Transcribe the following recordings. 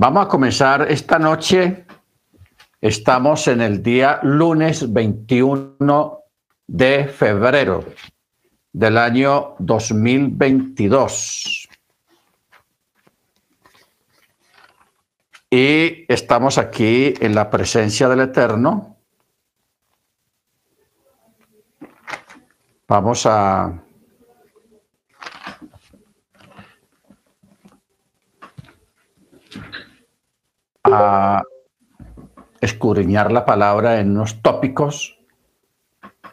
Vamos a comenzar esta noche. Estamos en el día lunes 21 de febrero del año 2022. Y estamos aquí en la presencia del Eterno. Vamos a a escudriñar la palabra en unos tópicos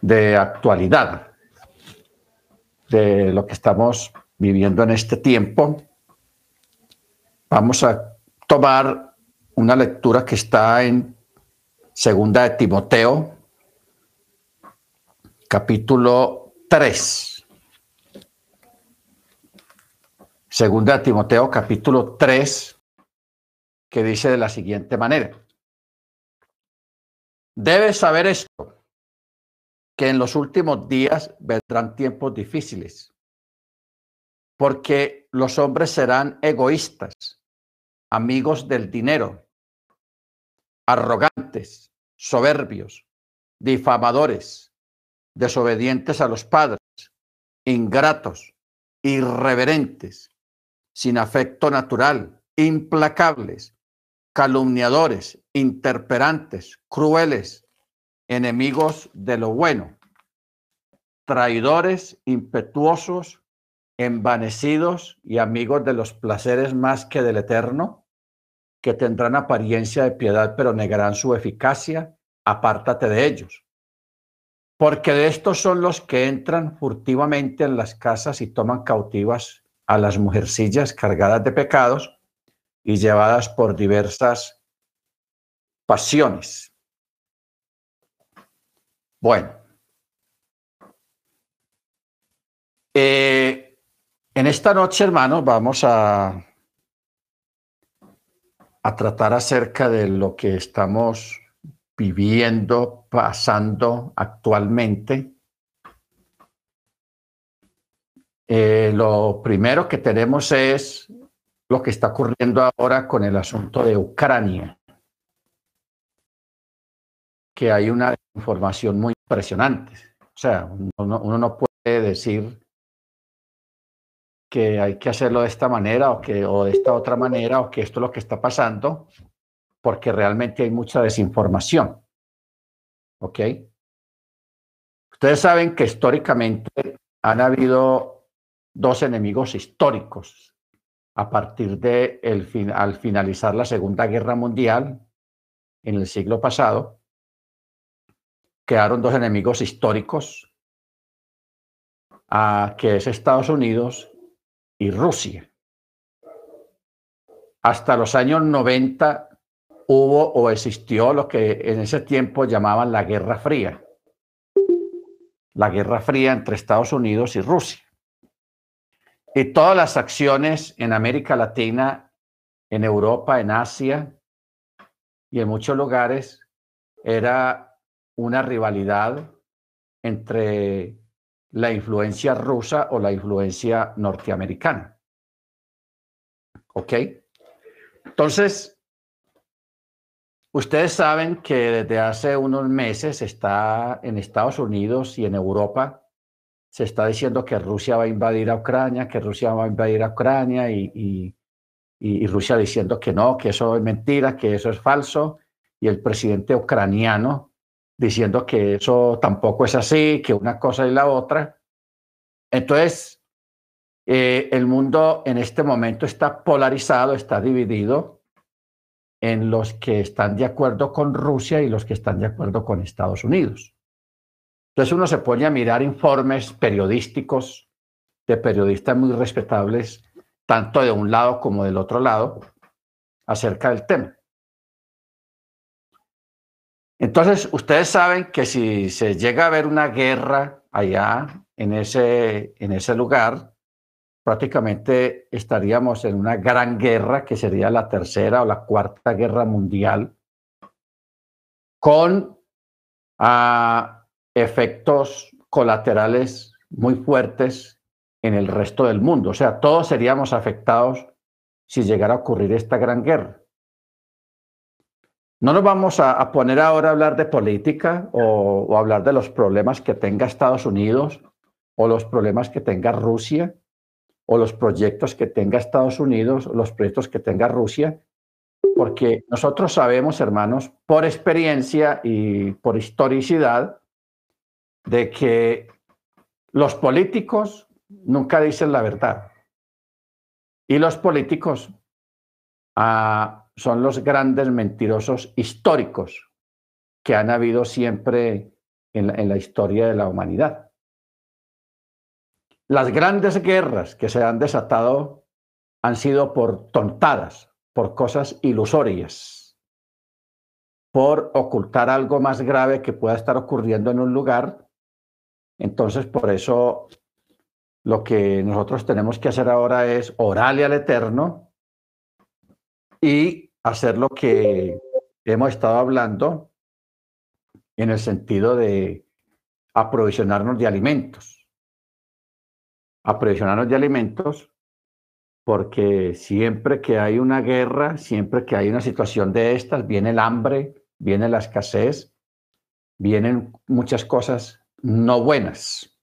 de actualidad, de lo que estamos viviendo en este tiempo. Vamos a tomar una lectura que está en Segunda de Timoteo, capítulo 3. Segunda de Timoteo, capítulo 3 que dice de la siguiente manera. Debes saber esto, que en los últimos días vendrán tiempos difíciles, porque los hombres serán egoístas, amigos del dinero, arrogantes, soberbios, difamadores, desobedientes a los padres, ingratos, irreverentes, sin afecto natural, implacables, calumniadores, interperantes, crueles, enemigos de lo bueno, traidores, impetuosos, envanecidos y amigos de los placeres más que del eterno, que tendrán apariencia de piedad pero negarán su eficacia, apártate de ellos. Porque de estos son los que entran furtivamente en las casas y toman cautivas a las mujercillas cargadas de pecados y llevadas por diversas pasiones. Bueno, eh, en esta noche, hermanos, vamos a, a tratar acerca de lo que estamos viviendo, pasando actualmente. Eh, lo primero que tenemos es lo que está ocurriendo ahora con el asunto de Ucrania, que hay una información muy impresionante. O sea, uno, no puede decir que hay que hacerlo de esta manera o, que, o de esta otra manera o que esto es lo que está pasando, porque realmente hay mucha desinformación. ¿Ok? Ustedes saben que históricamente han habido dos enemigos históricos a partir de el fin, al finalizar la Segunda Guerra Mundial en el siglo pasado, quedaron dos enemigos históricos, a, que es Estados Unidos y Rusia. Hasta los años 90 hubo o existió lo que en ese tiempo llamaban la Guerra Fría. La Guerra Fría entre Estados Unidos y Rusia. Y todas las acciones en América Latina, en Europa, en Asia y en muchos lugares era una rivalidad entre la influencia rusa o la influencia norteamericana. ¿Ok? Entonces, ustedes saben que desde hace unos meses está en Estados Unidos y en Europa se está diciendo que Rusia va a invadir a Ucrania, que Rusia va a invadir a Ucrania y, Rusia diciendo que no, que eso es mentira, que eso es falso, y el presidente ucraniano diciendo que eso tampoco es así, que una cosa y la otra. Entonces, eh, el mundo en este momento está polarizado, está dividido en los que están de acuerdo con Rusia y los que están de acuerdo con Estados Unidos. Entonces uno se pone a mirar informes periodísticos de periodistas muy respetables, tanto de un lado como del otro lado, acerca del tema. Entonces, ustedes saben que si se llega a ver una guerra allá en ese, en ese lugar, prácticamente estaríamos en una gran guerra que sería la tercera o la cuarta guerra mundial, con a, efectos colaterales muy fuertes en el resto del mundo. O sea, todos seríamos afectados si llegara a ocurrir esta gran guerra. No nos vamos a, poner ahora a hablar de política o, o hablar de los problemas que tenga Estados Unidos o los problemas que tenga Rusia o los proyectos que tenga Estados Unidos o los proyectos que tenga Rusia, porque nosotros sabemos, hermanos, por experiencia y por historicidad, de que los políticos nunca dicen la verdad. Y los políticos ah, son los grandes mentirosos históricos que han habido siempre en la, historia de la humanidad. Las grandes guerras que se han desatado han sido por tontadas, por cosas ilusorias, por ocultar algo más grave que pueda estar ocurriendo en un lugar. Entonces, por eso lo que nosotros tenemos que hacer ahora es orarle al Eterno y hacer lo que hemos estado hablando en el sentido de aprovisionarnos de alimentos. Aprovisionarnos de alimentos porque siempre que hay una guerra, siempre que hay una situación de estas, viene el hambre, viene la escasez, vienen muchas cosas no buenas,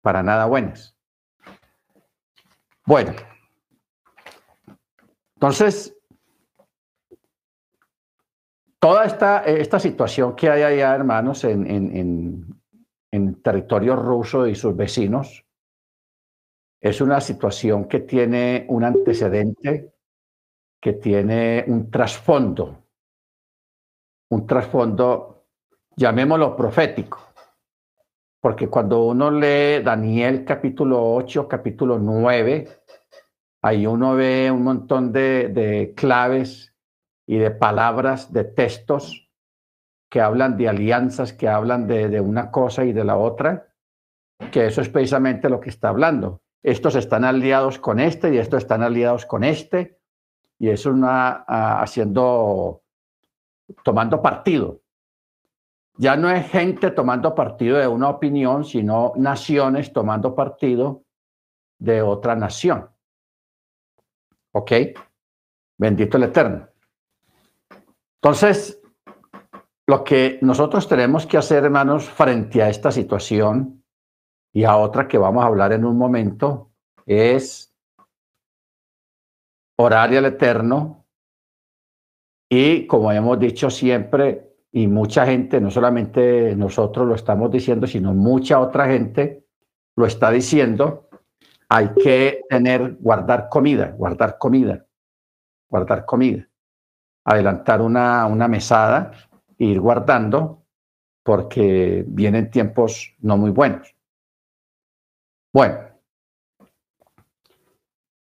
para nada buenas. Bueno, entonces, toda esta, esta situación que hay allá, hermanos, en, en, en, territorio ruso y sus vecinos, es una situación que tiene un antecedente, que tiene un trasfondo, un trasfondo, llamémoslo profético. Porque cuando uno lee Daniel capítulo 8, capítulo 9, ahí uno ve un montón de, claves y de palabras, de textos que hablan de alianzas, que hablan de, de, una cosa y de la otra, que eso es precisamente lo que está hablando. Estos están aliados con este y estos están aliados con este, y eso una haciendo, tomando partido. Ya no es gente tomando partido de una opinión, sino naciones tomando partido de otra nación. ¿Ok? Bendito el Eterno. Entonces, lo que nosotros tenemos que hacer, hermanos, frente a esta situación y a otra que vamos a hablar en un momento, es orar al Eterno y, como hemos dicho siempre, y mucha gente, no solamente nosotros lo estamos diciendo, sino mucha otra gente lo está diciendo, hay que tener, guardar comida, guardar comida, guardar comida, adelantar una, una mesada ir guardando porque vienen tiempos no muy buenos. Bueno,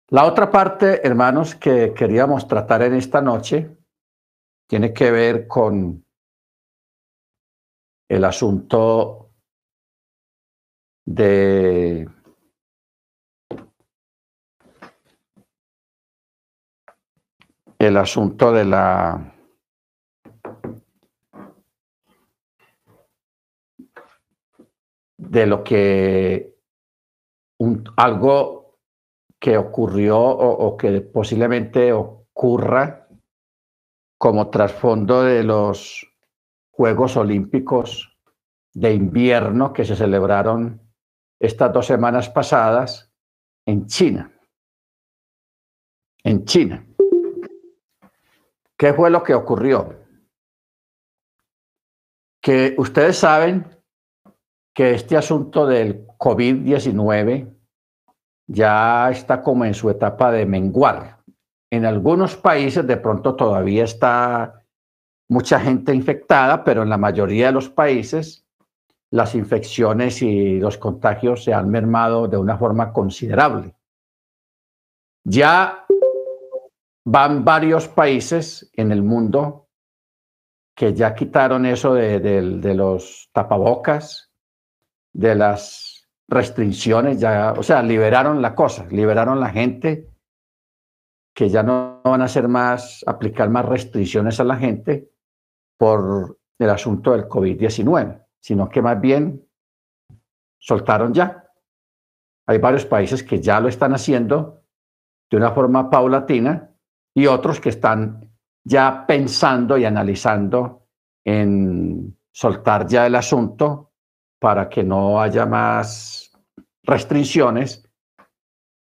la otra parte, hermanos, que queríamos tratar en esta noche tiene que ver con el asunto de el asunto de la de lo que un, algo que ocurrió o, o que posiblemente ocurra como trasfondo de los Juegos Olímpicos de invierno que se celebraron estas dos semanas pasadas en China. En China. ¿Qué fue lo que ocurrió? Que ustedes saben que este asunto del COVID-19 ya está como en su etapa de menguar. En algunos países de pronto todavía está mucha gente infectada, pero en la mayoría de los países las infecciones y los contagios se han mermado de una forma considerable. Ya van varios países en el mundo que ya quitaron eso de, los tapabocas, de las restricciones, ya, o sea, liberaron la cosa, liberaron la gente, que ya no van a hacer más, aplicar más restricciones a la gente, por el asunto del COVID-19, sino que más bien soltaron ya. Hay varios países que ya lo están haciendo de una forma paulatina y otros que están ya pensando y analizando en soltar ya el asunto para que no haya más restricciones,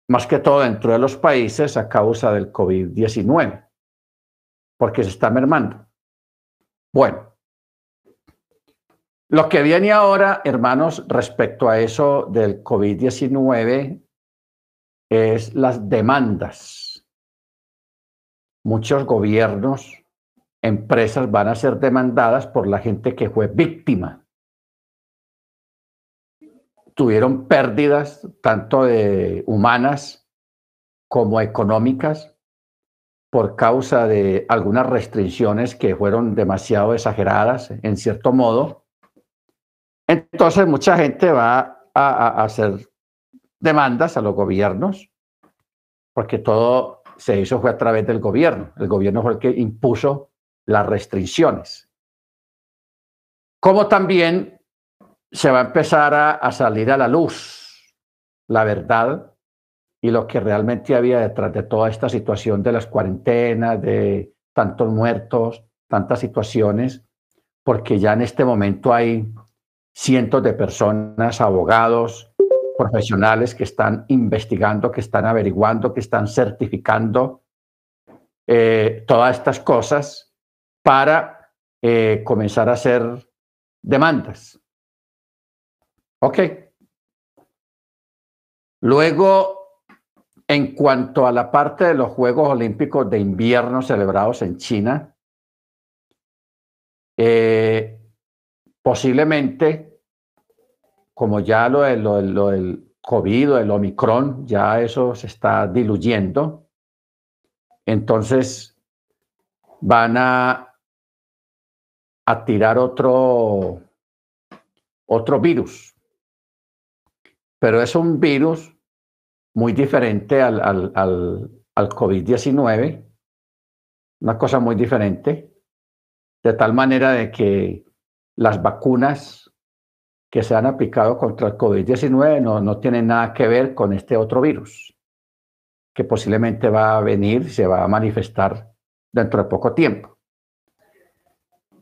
más que todo dentro de los países a causa del COVID-19, porque se está mermando. Bueno, lo que viene ahora, hermanos, respecto a eso del COVID-19 es las demandas. Muchos gobiernos, empresas van a ser demandadas por la gente que fue víctima. Tuvieron pérdidas tanto de humanas como económicas por causa de algunas restricciones que fueron demasiado exageradas en cierto modo entonces, mucha gente va a, hacer demandas a los gobiernos, porque todo se hizo fue a través del gobierno. El gobierno fue el que impuso las restricciones. Como también se va a empezar a, salir a la luz la verdad y lo que realmente había detrás de toda esta situación de las cuarentenas, de tantos muertos, tantas situaciones, porque ya en este momento hay cientos de personas, abogados, profesionales que están investigando, que están averiguando, que están certificando eh, todas estas cosas para eh, comenzar a hacer demandas. Ok. Luego, en cuanto a la parte de los Juegos Olímpicos de invierno celebrados en China, eh, Posiblemente, como ya lo, del COVID o el Omicron, ya eso se está diluyendo, entonces van a, a tirar otro, otro virus. Pero es un virus muy diferente al, al, al, al COVID-19, una cosa muy diferente, de tal manera de que las vacunas que se han aplicado contra el COVID-19 no, no tienen nada que ver con este otro virus, que posiblemente va a venir, se va a manifestar dentro de poco tiempo.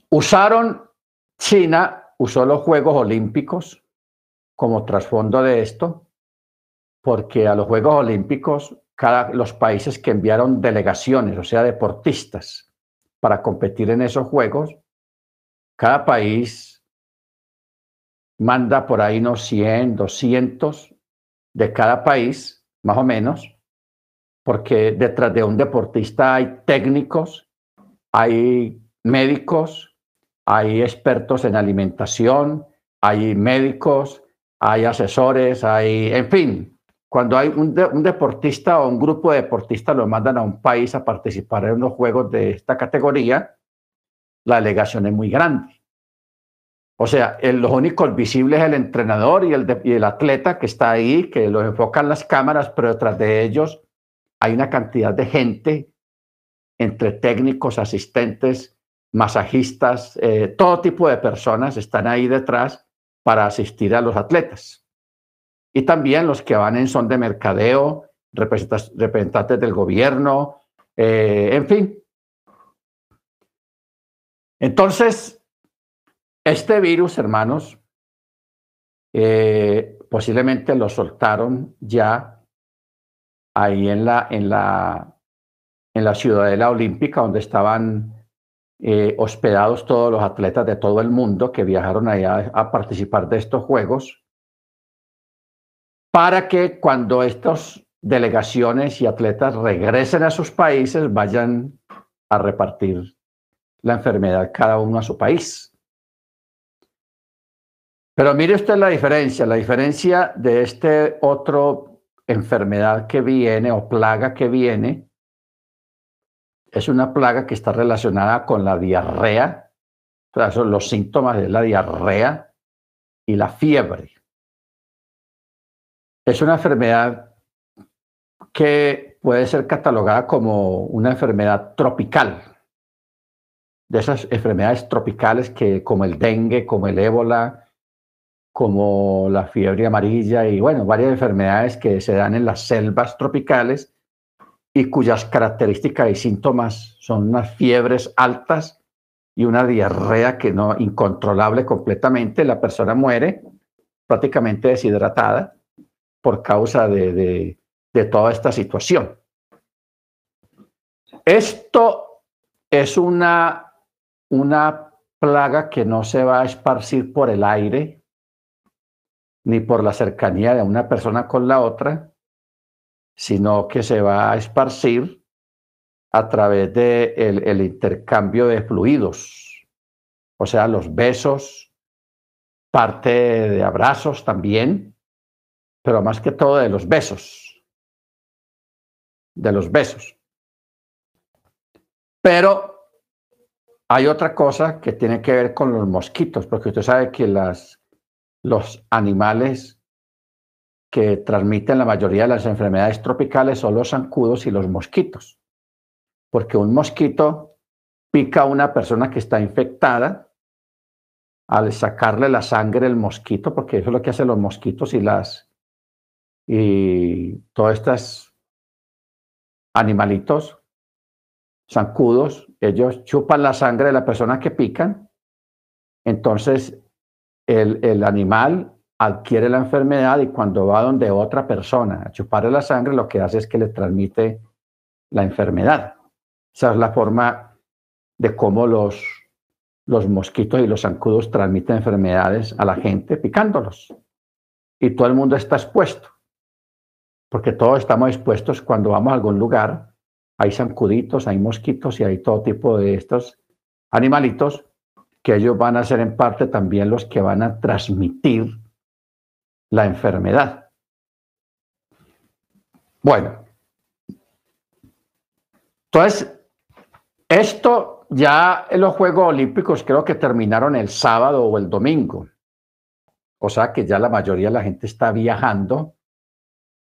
Usaron, China usó los Juegos Olímpicos como trasfondo de esto, porque a los Juegos Olímpicos, cada, los países que enviaron delegaciones, o sea, deportistas, para competir en esos Juegos, cada país manda por ahí unos 100, 200 de cada país, más o menos, porque detrás de un deportista hay técnicos, hay médicos, hay expertos en alimentación, hay médicos, hay asesores, hay, en fin, cuando hay un, un, deportista o un grupo de deportistas lo mandan a un país a participar en unos juegos de esta categoría, la delegación es muy grande. O sea, el, los únicos visibles es el entrenador y el, y el atleta que está ahí, que los enfocan las cámaras, pero detrás de ellos hay una cantidad de gente, entre técnicos, asistentes, masajistas, eh, todo tipo de personas están ahí detrás para asistir a los atletas. Y también los que van en son de mercadeo, representantes del gobierno, eh, en fin, entonces, este virus, hermanos, eh, posiblemente lo soltaron ya ahí en la, en la, en la ciudadela olímpica, donde estaban eh, hospedados todos los atletas de todo el mundo que viajaron allá a participar de estos Juegos, para que cuando estas delegaciones y atletas regresen a sus países vayan a repartir la enfermedad cada uno a su país. Pero mire usted la diferencia, la diferencia de este otro enfermedad que viene o plaga que viene es una plaga que está relacionada con la diarrea, son los síntomas de la diarrea y la fiebre. Es una enfermedad que puede ser catalogada como una enfermedad tropical. De esas enfermedades tropicales que como el dengue, como el ébola, como la fiebre amarilla y bueno, varias enfermedades que se dan en las selvas tropicales y cuyas características y síntomas son unas fiebres altas y una diarrea que no incontrolable completamente, la persona muere prácticamente deshidratada por causa de, de toda esta situación. Esto es una, una plaga que no se va a esparcir por el aire ni por la cercanía de una persona con la otra, sino que se va a esparcir a través del de el intercambio de fluidos, o sea, los besos, parte de abrazos también, pero más que todo de los besos, de los besos. Pero hay otra cosa que tiene que ver con los mosquitos, porque usted sabe que las, los animales que transmiten la mayoría de las enfermedades tropicales son los zancudos y los mosquitos. Porque un mosquito pica a una persona que está infectada al sacarle la sangre del mosquito, porque eso es lo que hacen los mosquitos y las y todos estos animalitos zancudos, ellos chupan la sangre de la persona que pican, entonces el, el animal adquiere la enfermedad y cuando va donde otra persona a chuparle la sangre, lo que hace es que le transmite la enfermedad. Esa es la forma de cómo los, los mosquitos y los zancudos transmiten enfermedades a la gente picándolos. Y todo el mundo está expuesto, porque todos estamos expuestos cuando vamos a algún lugar hay zancuditos, hay mosquitos y hay todo tipo de estos animalitos que ellos van a ser en parte también los que van a transmitir la enfermedad. Bueno, entonces, esto ya en los Juegos Olímpicos creo que terminaron el sábado o el domingo. O sea que ya la mayoría de la gente está viajando,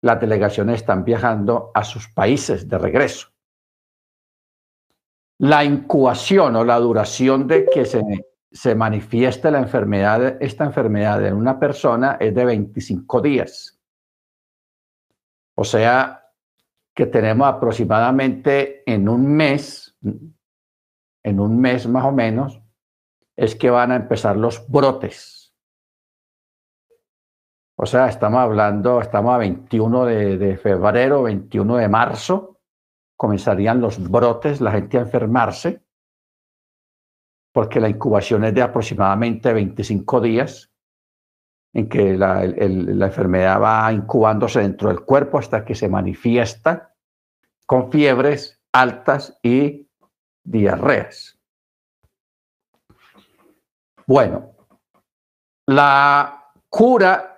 las delegaciones están viajando a sus países de regreso. La incubación o la duración de que se, se manifieste la enfermedad, esta enfermedad en una persona es de 25 días. O sea, que tenemos aproximadamente en un mes, en un mes más o menos, es que van a empezar los brotes. O sea, estamos hablando, estamos a 21 de, febrero, 21 de marzo, comenzarían los brotes, la gente a enfermarse, porque la incubación es de aproximadamente 25 días, en que la enfermedad va incubándose dentro del cuerpo hasta que se manifiesta con fiebres altas y diarreas. Bueno, la cura,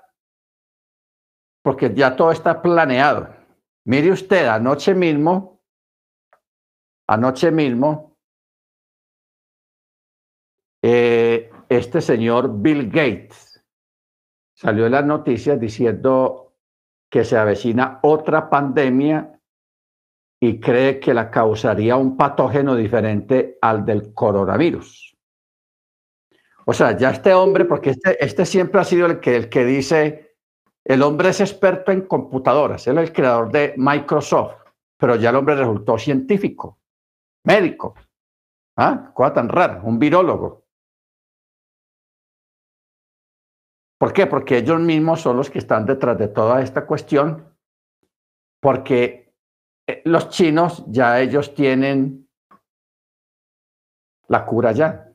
porque ya todo está planeado. Mire usted, anoche mismo Anoche mismo, eh, este señor Bill Gates salió en las noticias diciendo que se avecina otra pandemia y cree que la causaría un patógeno diferente al del coronavirus. O sea, ya este hombre, porque este, este siempre ha sido el que, el que dice, el hombre es experto en computadoras, él es el creador de Microsoft, pero ya el hombre resultó científico médico. ¿Ah? Cosa tan rara, un virólogo. ¿Por qué? Porque ellos mismos son los que están detrás de toda esta cuestión, porque eh, los chinos ya ellos tienen la cura ya.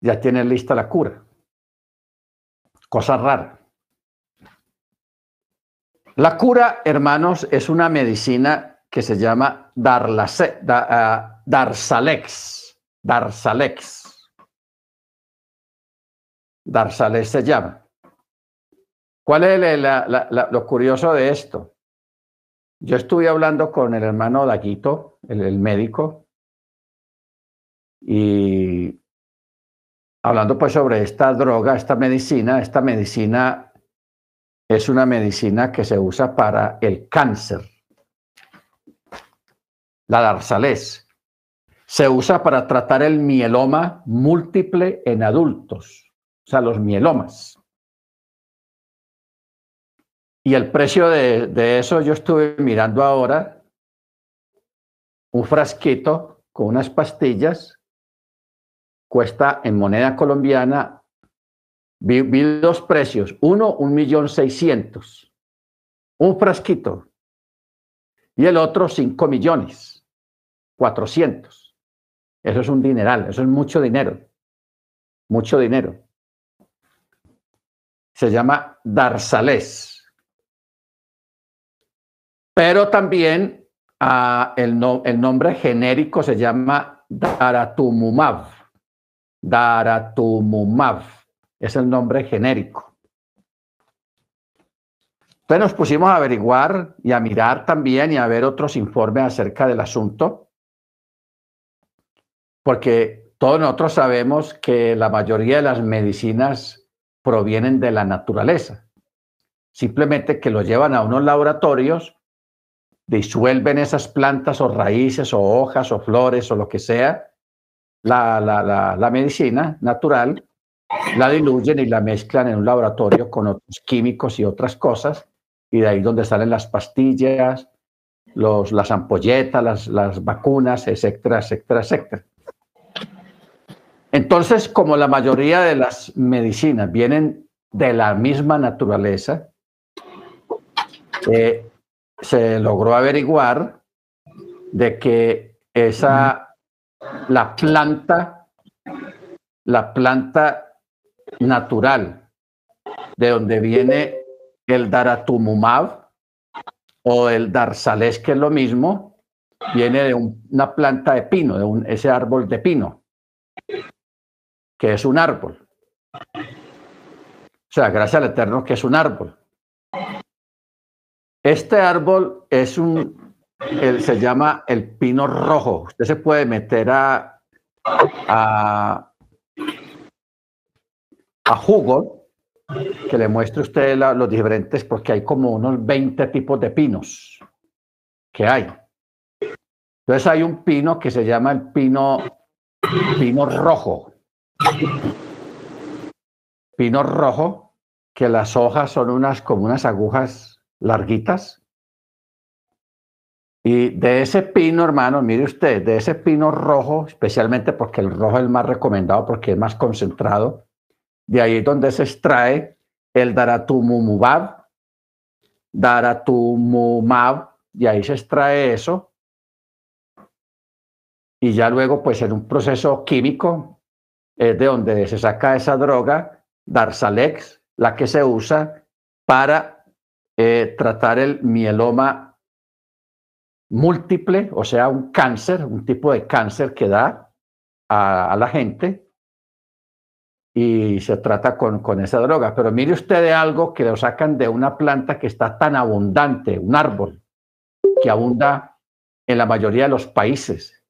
Ya tienen lista la cura. Cosa rara. La cura, hermanos, es una medicina que se llama Darlase, da, uh, Darsalex. Darsalex. Darsalex se llama. ¿Cuál es lo curioso de esto? Yo estuve hablando con el hermano Daguito, el, el médico, y hablando pues sobre esta droga, esta medicina, esta medicina es una medicina que se usa para el cáncer la darzales. Se usa para tratar el mieloma múltiple en adultos, o sea, los mielomas. Y el precio de, de eso yo estuve mirando ahora, un frasquito con unas pastillas, cuesta en moneda colombiana, dos precios, uno, un millón seiscientos, un frasquito, y el otro, cinco millones, cuatrocientos. Eso es un dineral, eso es mucho dinero, mucho dinero. Se llama Darzales. Pero también uh, el, no, el, nombre genérico se llama Daratumumab. Daratumumab es el nombre genérico. Entonces nos pusimos a averiguar y a mirar también y a ver otros informes acerca del asunto, porque todos nosotros sabemos que la mayoría de las medicinas provienen de la naturaleza. Simplemente que lo llevan a unos laboratorios disuelven esas plantas o raíces o hojas o flores o lo que sea, la, la, la, medicina natural, la diluyen y la mezclan en un laboratorio con otros químicos y otras cosas, y de ahí donde salen las pastillas, los, las ampolletas, las, las vacunas, etcétera, etcétera, etcétera. Entonces, como la mayoría de las medicinas vienen de la misma naturaleza, eh, se logró averiguar de que esa, la planta, la planta natural de donde viene el daratumumab o el darzales, que es lo mismo, viene de un, una planta de pino, de un, ese árbol de pino, que es un árbol. O sea, gracias al Eterno que es un árbol. Este árbol es un, se llama el pino rojo. Usted se puede meter a, a, a Google, que le muestre usted la, los diferentes, porque hay como unos 20 tipos de pinos que hay. Entonces hay un pino que se llama el pino, pino rojo. Pino rojo, que las hojas son unas como unas agujas larguitas. Y de ese pino, hermano, mire usted, de ese pino rojo, especialmente porque el rojo es el más recomendado, porque es más concentrado, de ahí es donde se extrae el daratumumab, daratumumab, y ahí se extrae eso. Y ya luego, pues en un proceso químico, es de donde se saca esa droga, Darzalex, la que se usa para eh, tratar el mieloma múltiple, o sea, un cáncer, un tipo de cáncer que da a, la gente y se trata con, con, esa droga. Pero mire usted de algo que lo sacan de una planta que está tan abundante, un árbol, que abunda en la mayoría de los países.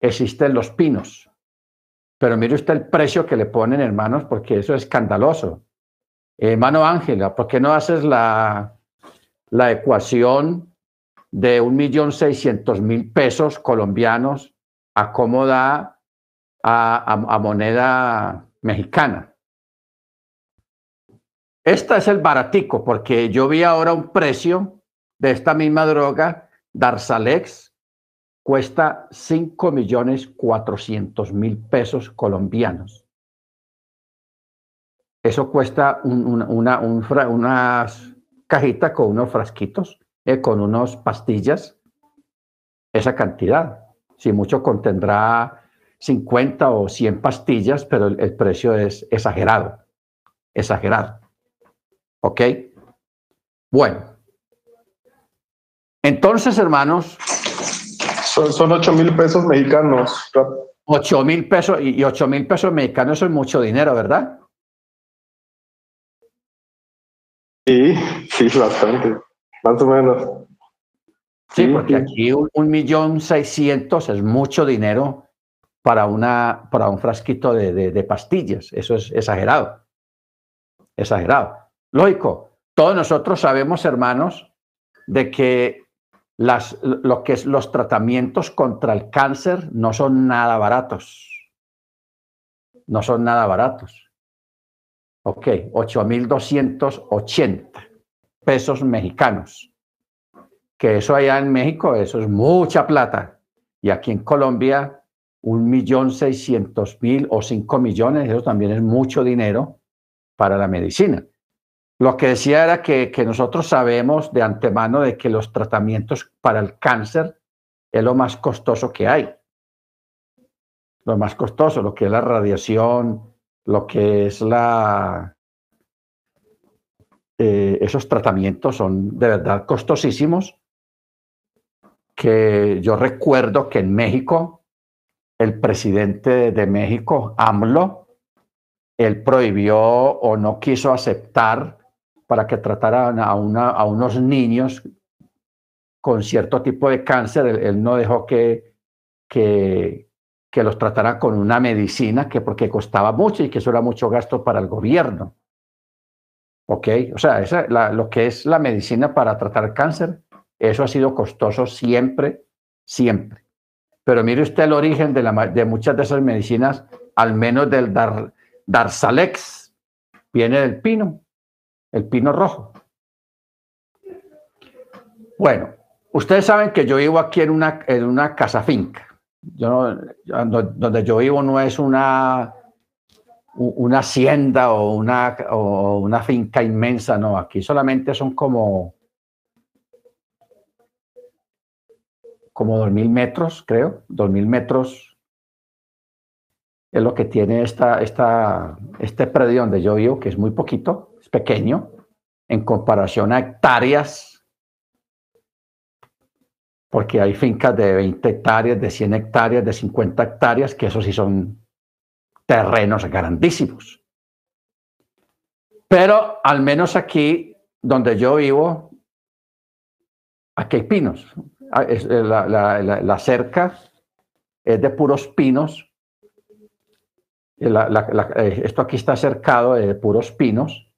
Existen los pinos. Pero mire usted el precio que le ponen, hermanos, porque eso es escandaloso. Hermano Ángela, ¿por qué no haces la, la ecuación de un millón seiscientos mil pesos colombianos a cómo da a, a, moneda mexicana? Esta es el baratico, porque yo vi ahora un precio de esta misma droga, Darzalex, cuesta cinco millones cuatrocientos mil pesos colombianos. Eso cuesta un, una, un, unas cajitas con unos frasquitos, eh, con unas pastillas, esa cantidad. Si mucho contendrá 50 o 100 pastillas, pero el, el precio es exagerado, exagerado. ¿Ok? Bueno. Entonces, hermanos. Son, son 8 mil pesos mexicanos. 8 mil pesos y, y 8 mil pesos mexicanos es mucho dinero, ¿verdad? Sí, sí, bastante, más o menos. Sí, sí porque sí. aquí un, un, millón seiscientos es mucho dinero para, una, para un frasquito de, de, de, pastillas. Eso es exagerado. Exagerado. Lógico, todos nosotros sabemos, hermanos, de que las, lo que es los tratamientos contra el cáncer no son nada baratos. No son nada baratos. Ok, 8.280. pesos mexicanos. Que eso allá en México, eso es mucha plata. Y aquí en Colombia, un millón seiscientos mil o cinco millones, eso también es mucho dinero para la medicina. Lo que decía era que, que nosotros sabemos de antemano de que los tratamientos para el cáncer es lo más costoso que hay. Lo más costoso, lo que es la radiación, lo que es la... Eh, esos tratamientos son de verdad costosísimos, que yo recuerdo que en México, el presidente de México, AMLO, él prohibió o no quiso aceptar para que trataran a, unos niños con cierto tipo de cáncer, él, no dejó que, que, que, los tratara con una medicina que porque costaba mucho y que eso era mucho gasto para el gobierno. ¿Ok? O sea, lo que es la medicina para tratar cáncer, eso ha sido costoso siempre, siempre. Pero mire usted el origen de, la, muchas de esas medicinas, al menos del Dar, viene del pino, el pino rojo. Bueno, Ustedes saben que yo vivo aquí en una, en una casa finca. Yo, donde yo vivo no es una, una hacienda o una, o una finca inmensa, no. Aquí solamente son como, como dos mil metros, creo. Dos mil metros es lo que tiene esta, esta, este predio donde yo vivo, que es muy poquito, es pequeño, en comparación a hectáreas porque hay fincas de 20 hectáreas, de 100 hectáreas, de 50 hectáreas, que eso sí son terrenos grandísimos. Pero al menos aquí donde yo vivo, aquí hay pinos. Ah, eh, la, cerca es de puros pinos. Eh, esto aquí está cercado de puros pinos.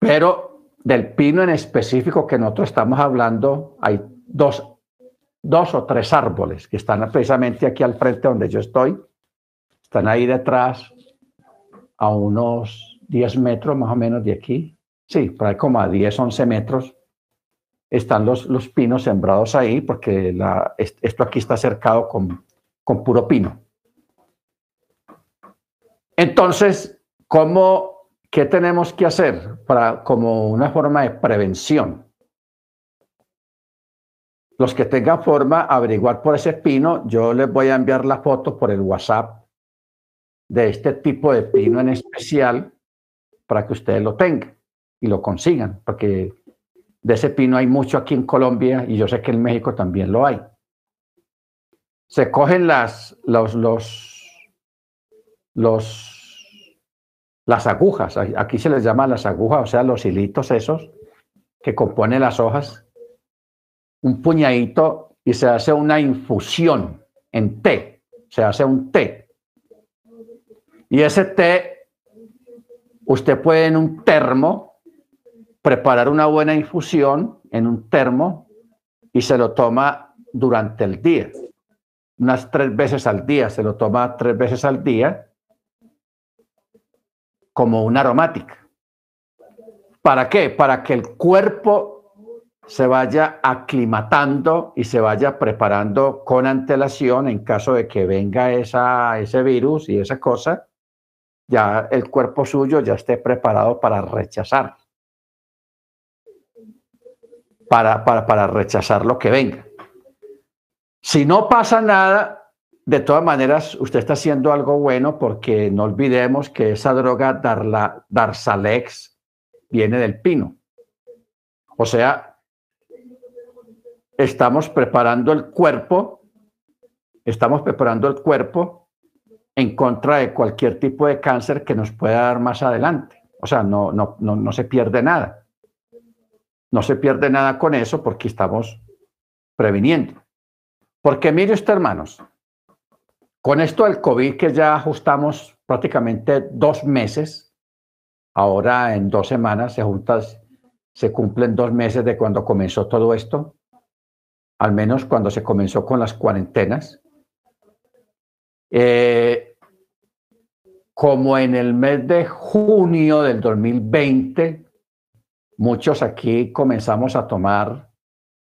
Pero del pino en específico que nosotros estamos hablando, hay dos, dos o tres árboles que están precisamente aquí al frente donde yo estoy. Están ahí detrás, a unos 10 metros más o menos de aquí. Sí, por ahí como a 10, 11 metros están los, los pinos sembrados ahí, porque esto aquí está cercado con, con puro pino. Entonces, ¿cómo, ¿qué tenemos que hacer para, como una forma de prevención? Los que tengan forma, averiguar por ese pino, yo les voy a enviar la foto por el WhatsApp de este tipo de pino en especial para que ustedes lo tengan y lo consigan, porque de ese pino hay mucho aquí en Colombia y yo sé que en México también lo hay. Se cogen las, los, los, los, las agujas, aquí se les llama las agujas, o sea, los hilitos esos que componen las hojas un puñadito y se hace una infusión en té, se hace un té. Y ese té, usted puede en un termo preparar una buena infusión en un termo y se lo toma durante el día, unas tres veces al día, se lo toma tres veces al día como una aromática. ¿Para qué? Para que el cuerpo se vaya aclimatando y se vaya preparando con antelación en caso de que venga esa, ese virus y esa cosa, ya el cuerpo suyo ya esté preparado para rechazar, para, para, para rechazar lo que venga. Si no pasa nada, de todas maneras, usted está haciendo algo bueno porque no olvidemos que esa droga Darla, Darzalex viene del pino. O sea, estamos preparando el cuerpo, estamos preparando el cuerpo en contra de cualquier tipo de cáncer que nos pueda dar más adelante. O sea, no, no, no, no se pierde nada. No se pierde nada con eso porque estamos previniendo. Porque mire usted, hermanos, con esto del COVID que ya ajustamos prácticamente dos meses, ahora en dos semanas se juntas, se cumplen dos meses de cuando comenzó todo esto al menos cuando se comenzó con las cuarentenas. Eh, como en el mes de junio del 2020, muchos aquí comenzamos a tomar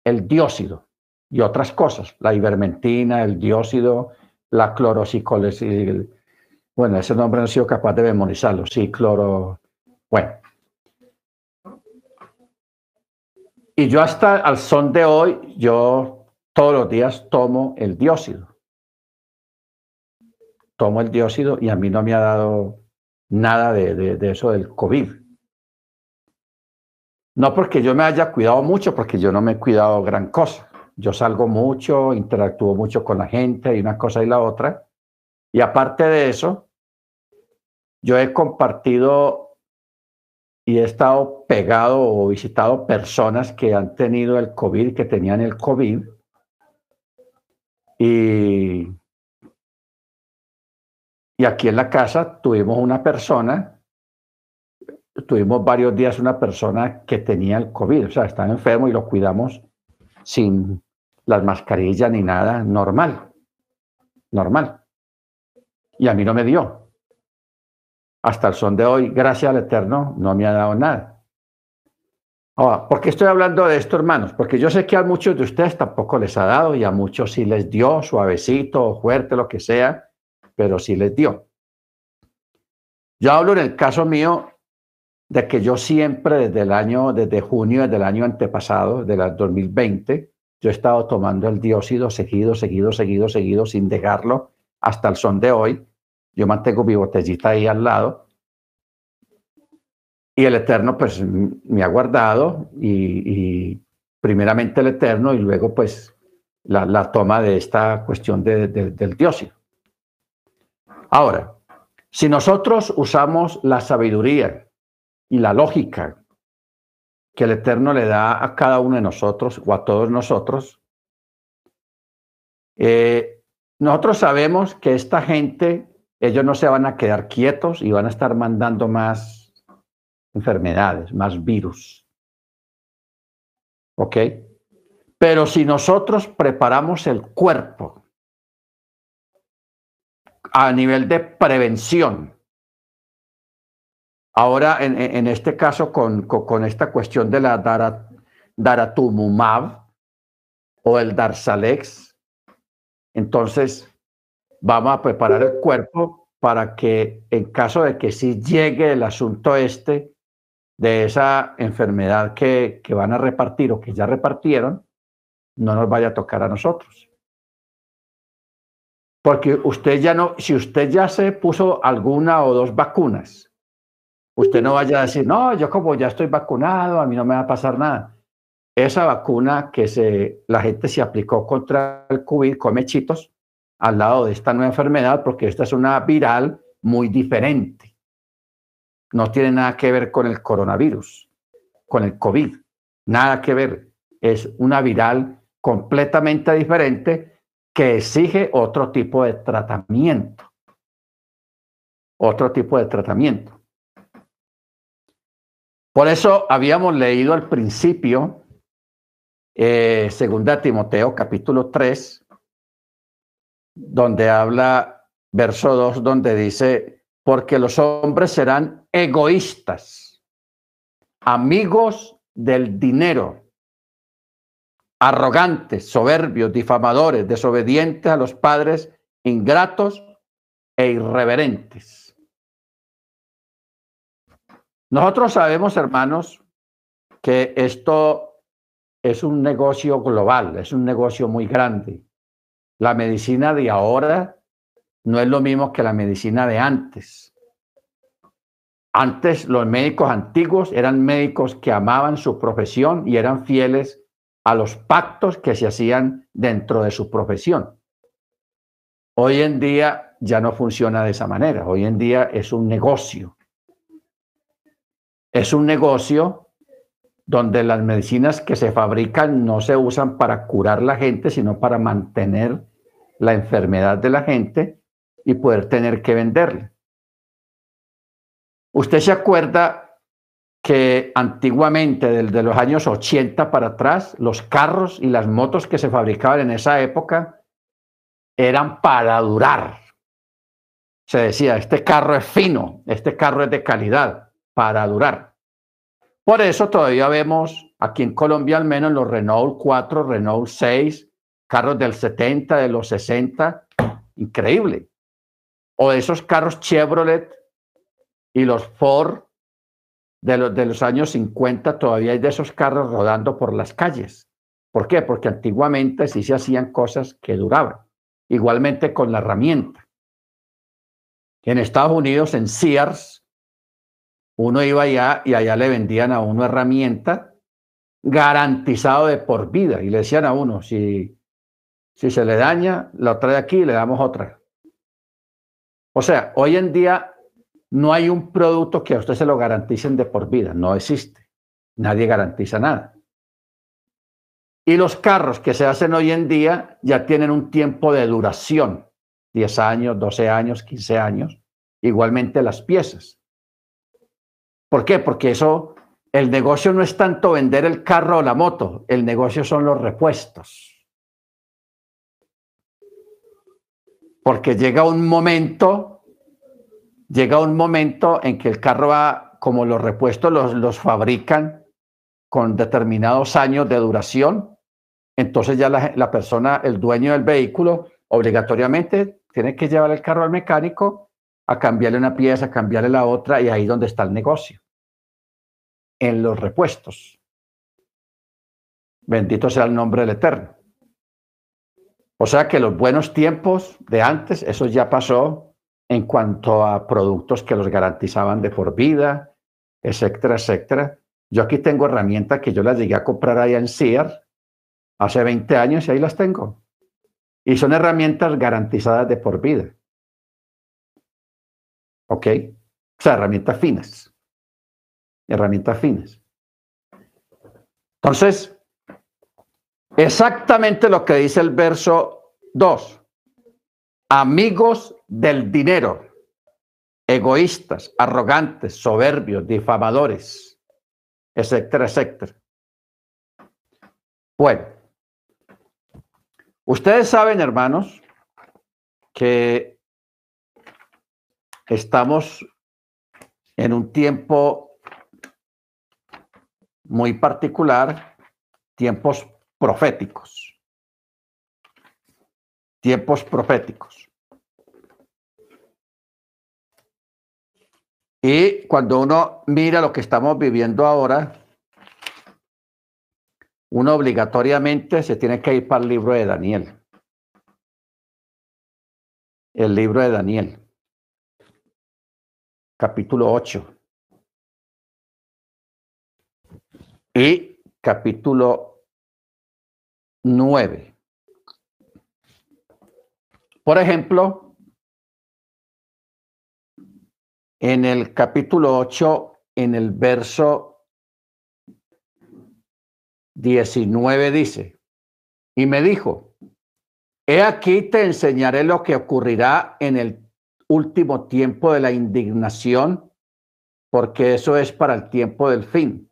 el dióxido y otras cosas, la ivermentina, el dióxido, la clorocicolecil. Bueno, ese nombre no he sido capaz de memorizarlo. Sí, cloro. Bueno. Y yo hasta al son de hoy, yo todos los días tomo el dióxido. Tomo el dióxido y a mí no me ha dado nada de, eso del COVID. No porque yo me haya cuidado mucho, porque yo no me he cuidado gran cosa. Yo salgo mucho, interactúo mucho con la gente y una cosa y la otra. Y aparte de eso, yo he compartido y he estado pegado o visitado personas que han tenido el COVID, que tenían el COVID. Y, y aquí en la casa tuvimos una persona, tuvimos varios días una persona que tenía el COVID, o sea, estaba enfermo y lo cuidamos sin, las mascarillas ni nada, normal, normal. Y a mí no me dio. Hasta el son de hoy, gracias al Eterno, no me ha dado nada. Ahora, ¿por qué estoy hablando de esto, hermanos? Porque yo sé que a muchos de ustedes tampoco les ha dado y a muchos sí les dio, suavecito, fuerte, lo que sea, pero sí les dio. Yo hablo en el caso mío de que yo siempre desde el año, desde junio, desde el año antepasado, de la 2020, yo he estado tomando el dióxido seguido, seguido, seguido, seguido, sin dejarlo hasta el son de hoy. Yo mantengo mi botellita ahí al lado. Y el Eterno pues me ha guardado y, primeramente el Eterno y luego pues la, toma de esta cuestión del dióxido. Ahora, si nosotros usamos la sabiduría y la lógica que el Eterno le da a cada uno de nosotros o a todos nosotros, eh, nosotros sabemos que esta gente, ellos no se van a quedar quietos y van a estar mandando más enfermedades, más virus. ¿Ok? Pero si nosotros preparamos el cuerpo a nivel de prevención, Ahora, en, este caso, con, esta cuestión de la Daratumumab o el Darzalex, entonces vamos a preparar el cuerpo para que en caso de que sí llegue el asunto este de esa enfermedad que, que van a repartir o que ya repartieron, no nos vaya a tocar a nosotros. Porque usted ya no, si usted ya se puso alguna o dos vacunas, Usted no vaya a decir, no, yo como ya estoy vacunado, a mí no me va a pasar nada. Esa vacuna que se, la gente se aplicó contra el COVID come chitos al lado de esta nueva enfermedad porque esta es una viral muy diferente. No tiene nada que ver con el coronavirus, con el COVID. Nada que ver. Es una viral completamente diferente que exige otro tipo de tratamiento. Otro tipo de tratamiento. Por eso habíamos leído al principio, eh, segunda Timoteo capítulo 3, donde habla, verso 2, donde dice, porque los hombres serán egoístas, amigos del dinero, arrogantes, soberbios, difamadores, desobedientes a los padres, ingratos e irreverentes nosotros sabemos, hermanos, que esto es un negocio global, es un negocio muy grande. La medicina de ahora no es lo mismo que la medicina de antes. Antes los médicos antiguos eran médicos que amaban su profesión y eran fieles a los pactos que se hacían dentro de su profesión. Hoy en día ya no funciona de esa manera. Hoy en día es un negocio. Es un negocio donde las medicinas que se fabrican no se usan para curar la gente, sino para mantener la enfermedad de la gente y poder tener que venderla. Usted se acuerda que antiguamente, desde los años 80 para atrás, los carros y las motos que se fabricaban en esa época eran para durar. Se decía, este carro es fino, este carro es de calidad para durar. Por eso todavía vemos aquí en Colombia al menos los Renault 4, Renault 6, carros del 70, de los 60, increíble. O esos carros Chevrolet y los Ford de los, de los años 50, todavía hay de esos carros rodando por las calles. ¿Por qué? Porque antiguamente sí se hacían cosas que duraban. Igualmente con la herramienta. En Estados Unidos, en Sears, uno iba allá y allá le vendían a uno herramienta garantizado de por vida. Y le decían a uno, si, si se le daña, la trae aquí y le damos otra. O sea, hoy en día no hay un producto que a usted se lo garanticen de por vida. No existe. Nadie garantiza nada. Y los carros que se hacen hoy en día ya tienen un tiempo de duración. 10 años, 12 años, 15 años. Igualmente las piezas. ¿Por qué? Porque eso, el negocio no es tanto vender el carro o la moto, el negocio son los repuestos. Porque llega un momento, llega un momento en que el carro va, como los repuestos los, los fabrican con determinados años de duración, entonces ya la, la persona, el dueño del vehículo, obligatoriamente tiene que llevar el carro al mecánico a cambiarle una pieza, a cambiarle la otra, y ahí donde está el negocio, en los repuestos. Bendito sea el nombre del Eterno. O sea que los buenos tiempos de antes, eso ya pasó en cuanto a productos que los garantizaban de por vida, etcétera, etcétera. Yo aquí tengo herramientas que yo las llegué a comprar allá en Sears hace 20 años y ahí las tengo. Y son herramientas garantizadas de por vida. ¿Ok? O sea, herramientas finas. Herramientas finas. Entonces, exactamente lo que dice el verso 2. Amigos del dinero, egoístas, arrogantes, soberbios, difamadores, etcétera, etcétera. Bueno, ustedes saben, hermanos, que estamos en un tiempo muy particular, tiempos proféticos. Tiempos proféticos. Y cuando uno mira lo que estamos viviendo ahora, uno obligatoriamente se tiene que ir para el libro de Daniel. El libro de Daniel capítulo 8 y capítulo 9. Por ejemplo, en el capítulo 8, en el verso 19 dice, y me dijo, he aquí te enseñaré lo que ocurrirá en el último tiempo de la indignación, porque eso es para el tiempo del fin.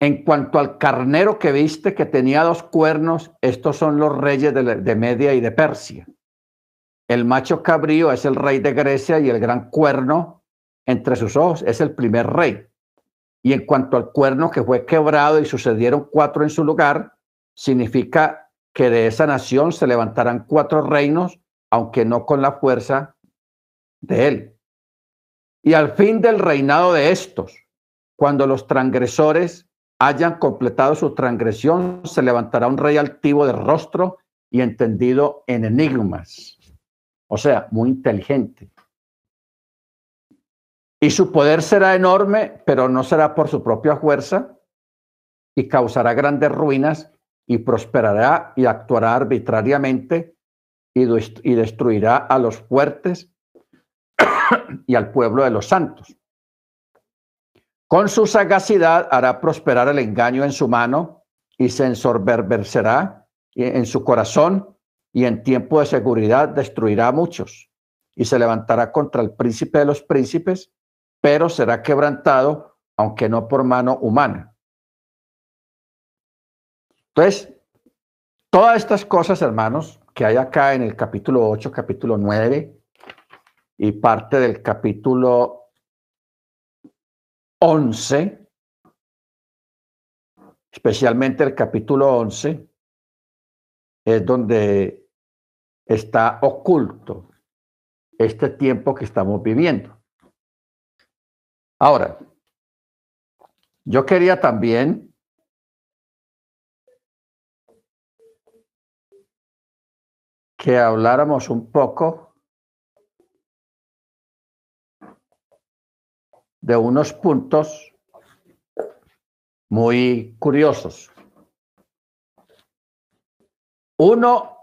En cuanto al carnero que viste que tenía dos cuernos, estos son los reyes de, Media y de Persia. El macho cabrío es el rey de Grecia y el gran cuerno entre sus ojos es el primer rey. Y en cuanto al cuerno que fue quebrado y sucedieron cuatro en su lugar, significa que de esa nación se levantarán cuatro reinos aunque no con la fuerza de él. Y al fin del reinado de estos, cuando los transgresores hayan completado su transgresión, se levantará un rey altivo de rostro y entendido en enigmas. O sea, muy inteligente. Y su poder será enorme, pero no será por su propia fuerza, y causará grandes ruinas, y prosperará y actuará arbitrariamente y, destruirá a los fuertes y al pueblo de los santos. Con su sagacidad hará prosperar el engaño en su mano y se ensorbercerá en su corazón y en tiempo de seguridad destruirá a muchos y se levantará contra el príncipe de los príncipes, pero será quebrantado, aunque no por mano humana. Entonces, todas estas cosas, hermanos, que hay acá en el capítulo 8, capítulo 9 y parte del capítulo 11, especialmente el capítulo 11, es donde está oculto este tiempo que estamos viviendo. Ahora, yo quería también que habláramos un poco de unos puntos muy curiosos. Uno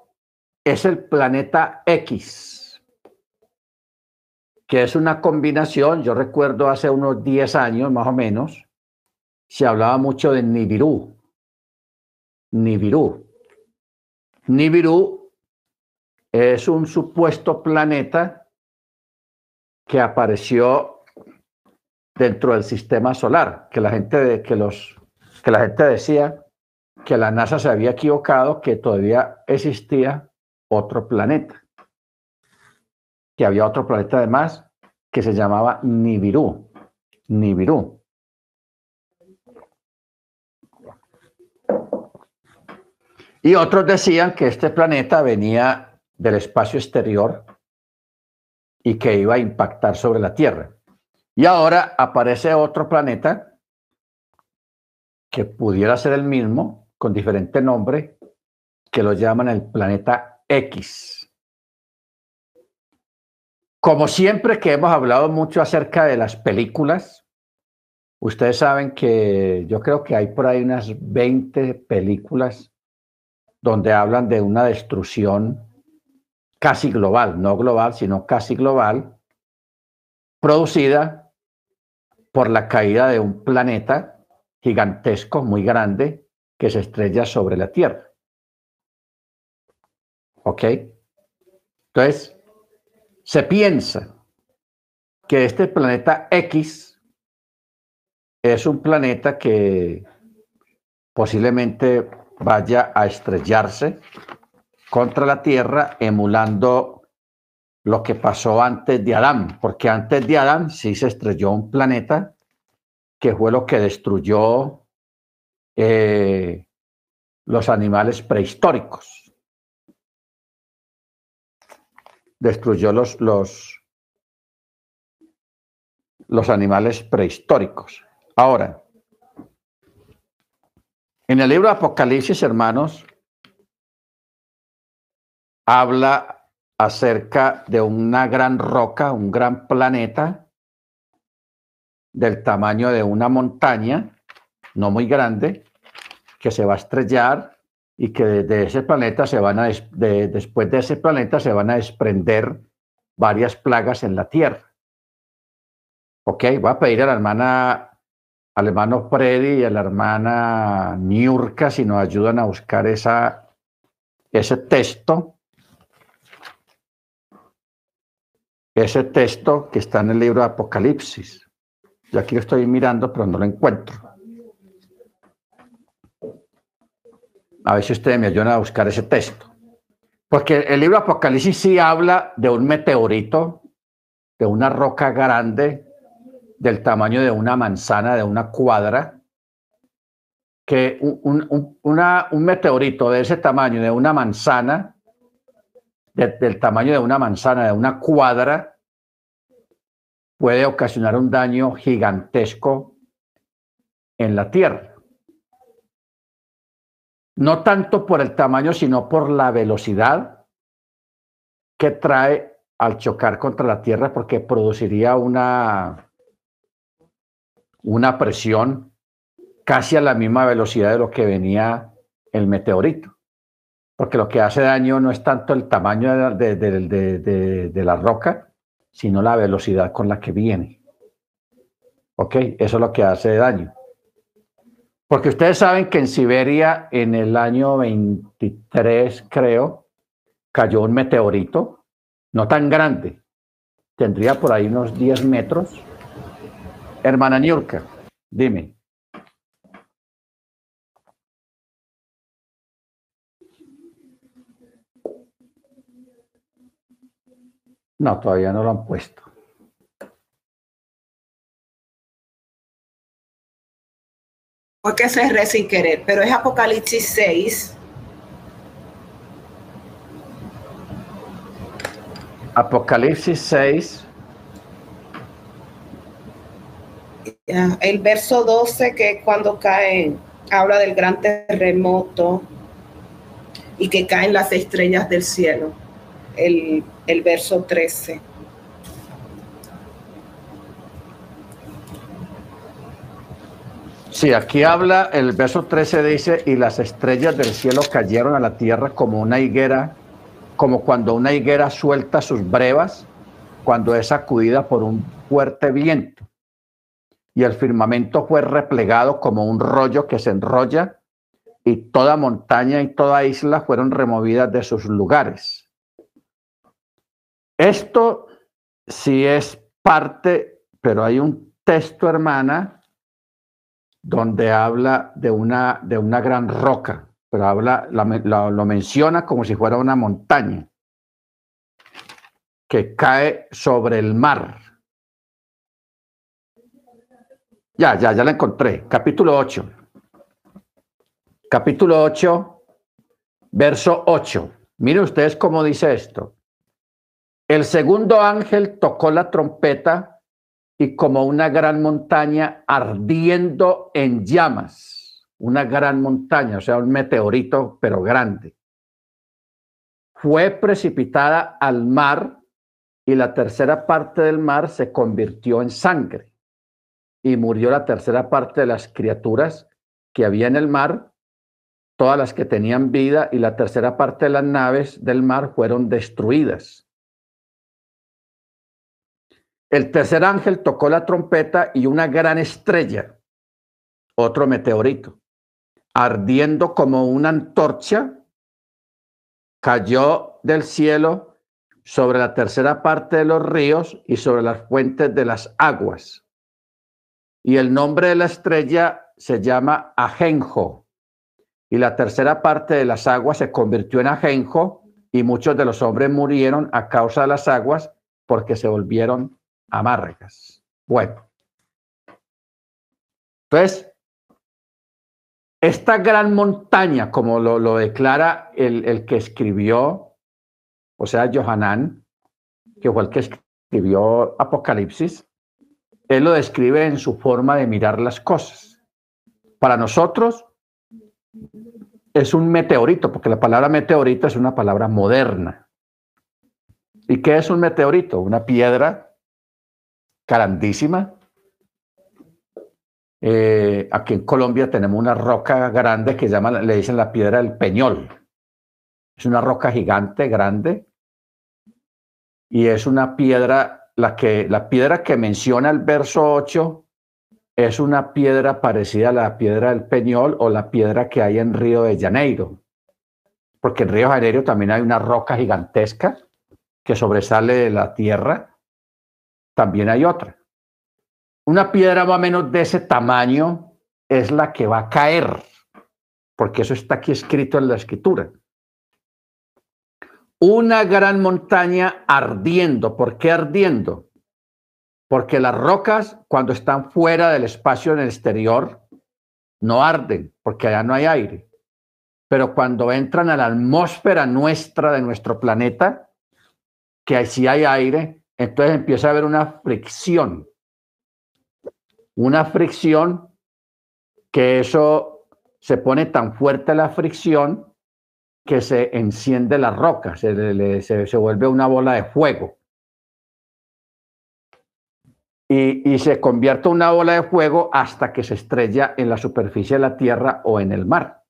es el planeta X, que es una combinación, yo recuerdo hace unos 10 años más o menos, se hablaba mucho de Nibiru. Nibiru. Nibiru es un supuesto planeta que apareció dentro del sistema solar, que la gente, que los, que la gente decía que la NASA se había equivocado, que todavía existía otro planeta, que había otro planeta además que se llamaba Nibiru. Nibiru. Y otros decían que este planeta venía del espacio exterior y que iba a impactar sobre la Tierra. Y ahora aparece otro planeta que pudiera ser el mismo, con diferente nombre, que lo llaman el planeta X. Como siempre que hemos hablado mucho acerca de las películas, ustedes saben que yo creo que hay por ahí unas 20 películas donde hablan de una destrucción casi global, no global, sino casi global, producida por la caída de un planeta gigantesco, muy grande, que se estrella sobre la Tierra. ¿Ok? Entonces, se piensa que este planeta X es un planeta que posiblemente vaya a estrellarse contra la Tierra emulando lo que pasó antes de Adán, porque antes de Adán sí se estrelló un planeta que fue lo que destruyó eh, los animales prehistóricos. Destruyó los, los, los animales prehistóricos. Ahora, en el libro de Apocalipsis, hermanos, habla acerca de una gran roca, un gran planeta del tamaño de una montaña, no muy grande, que se va a estrellar y que de ese planeta se van a, después de ese planeta se van a desprender varias plagas en la Tierra. Ok, voy a pedir a la hermana, al hermano Freddy y a la hermana Niurka si nos ayudan a buscar esa, ese texto ese texto que está en el libro de Apocalipsis. Yo aquí lo estoy mirando, pero no lo encuentro. A ver si ustedes me ayudan a buscar ese texto. Porque el libro Apocalipsis sí habla de un meteorito, de una roca grande, del tamaño de una manzana, de una cuadra, que un, un meteorito de ese tamaño, de una manzana, del tamaño de una manzana, de una cuadra, puede ocasionar un daño gigantesco en la Tierra. No tanto por el tamaño, sino por la velocidad que trae al chocar contra la Tierra, porque produciría una, una presión casi a la misma velocidad de lo que venía el meteorito porque lo que hace daño no es tanto el tamaño de, la roca, sino la velocidad con la que viene. ¿Ok? Eso es lo que hace daño. Porque ustedes saben que en Siberia en el año 23, creo, cayó un meteorito, no tan grande, tendría por ahí unos 10 metros. Hermana Niurka, dime. No, todavía no lo han puesto. Fue que cerré sin querer, pero es Apocalipsis 6. Apocalipsis 6. El verso 12, que es cuando cae, habla del gran terremoto y que caen las estrellas del cielo. El, el verso 13. Sí, aquí habla, el verso 13 dice, y las estrellas del cielo cayeron a la tierra como una higuera, como cuando una higuera suelta sus brevas, cuando es sacudida por un fuerte viento. Y el firmamento fue replegado como un rollo que se enrolla, y toda montaña y toda isla fueron removidas de sus lugares. Esto sí es parte, pero hay un texto, hermana, donde habla de una, de una gran roca, pero habla, lo menciona como si fuera una montaña que cae sobre el mar. Ya, ya, ya la encontré. Capítulo 8. Capítulo 8, verso 8. Miren ustedes cómo dice esto. El segundo ángel tocó la trompeta y como una gran montaña ardiendo en llamas, una gran montaña, o sea, un meteorito, pero grande. Fue precipitada al mar y la tercera parte del mar se convirtió en sangre y murió la tercera parte de las criaturas que había en el mar, todas las que tenían vida y la tercera parte de las naves del mar fueron destruidas. El tercer ángel tocó la trompeta y una gran estrella, otro meteorito, ardiendo como una antorcha, cayó del cielo sobre la tercera parte de los ríos y sobre las fuentes de las aguas. Y el nombre de la estrella se llama Ajenjo. Y la tercera parte de las aguas se convirtió en Ajenjo y muchos de los hombres murieron a causa de las aguas porque se volvieron amargas. Bueno. Entonces, esta gran montaña, como lo, declara el, el, que escribió, o sea, Johanán, que fue el que escribió Apocalipsis, él lo describe en su forma de mirar las cosas. Para nosotros es un meteorito, porque la palabra meteorito es una palabra moderna. ¿Y qué es un meteorito? Una piedra grandísima. Eh, aquí en Colombia tenemos una roca grande que llama, le dicen la piedra del Peñol. Es una roca gigante, grande. Y es una piedra, la, que, la piedra que menciona el verso 8 es una piedra parecida a la piedra del Peñol o la piedra que hay en Río de Janeiro. Porque en Río de Janeiro también hay una roca gigantesca que sobresale de la tierra también hay otra. Una piedra más o menos de ese tamaño es la que va a caer, porque eso está aquí escrito en la escritura. Una gran montaña ardiendo. ¿Por qué ardiendo? Porque las rocas, cuando están fuera del espacio en el exterior, no arden, porque allá no hay aire. Pero cuando entran a la atmósfera nuestra de nuestro planeta, que sí hay aire, entonces empieza a haber una fricción. Una fricción que eso se pone tan fuerte la fricción que se enciende la roca, se, se, vuelve una bola de fuego. Y, y, se convierte en una bola de fuego hasta que se estrella en la superficie de la tierra o en el mar.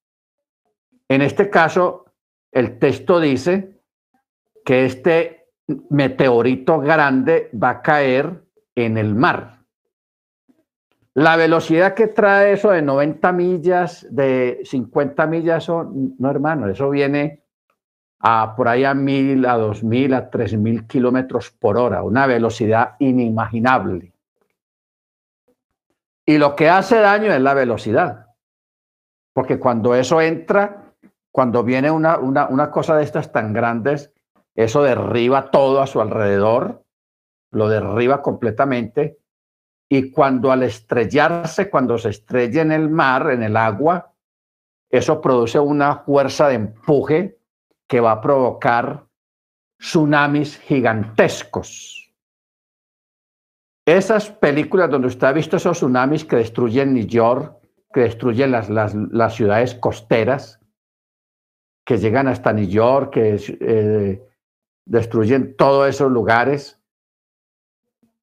En este caso, el texto dice que este meteorito grande va a caer en el mar. La velocidad que trae eso de 90 millas, de 50 millas, eso, no hermano, eso viene a por ahí a mil, a dos mil, a tres mil kilómetros por hora, una velocidad inimaginable. Y lo que hace daño es la velocidad, porque cuando eso entra, cuando viene una, una, una cosa de estas tan grandes, eso derriba todo a su alrededor, lo derriba completamente y cuando al estrellarse, cuando se estrella en el mar, en el agua, eso produce una fuerza de empuje que va a provocar tsunamis gigantescos. Esas películas donde usted ha visto esos tsunamis que destruyen New York, que destruyen las, las, ciudades costeras, que llegan hasta New York, que eh, destruyen todos esos lugares,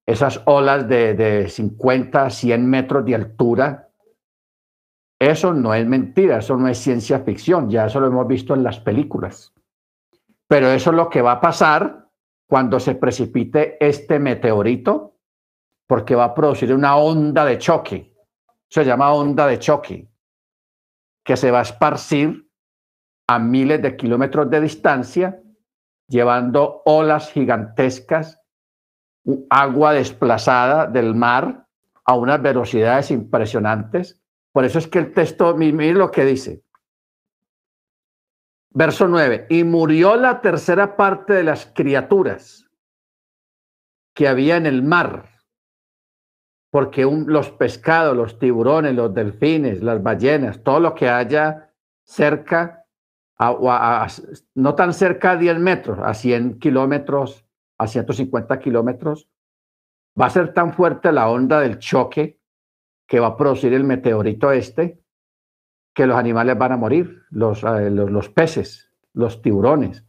esas olas de, de 50, 100 metros de altura, eso no es mentira, eso no es ciencia ficción, ya eso lo hemos visto en las películas. Pero eso es lo que va a pasar cuando se precipite este meteorito, porque va a producir una onda de choque. Se llama onda de choque, que se va a esparcir a miles de kilómetros de distancia, llevando olas gigantescas, agua desplazada del mar a unas velocidades impresionantes por eso es que el texto, mire lo que dice. Verso 9, y murió la tercera parte de las criaturas que había en el mar, porque los pescados, los tiburones, los delfines, las ballenas, todo lo que haya cerca, no tan cerca a 10 metros, a 100 kilómetros, a 150 kilómetros, va a ser tan fuerte la onda del choque que va a producir el meteorito este, que los animales van a morir, los, eh, los, peces, los tiburones,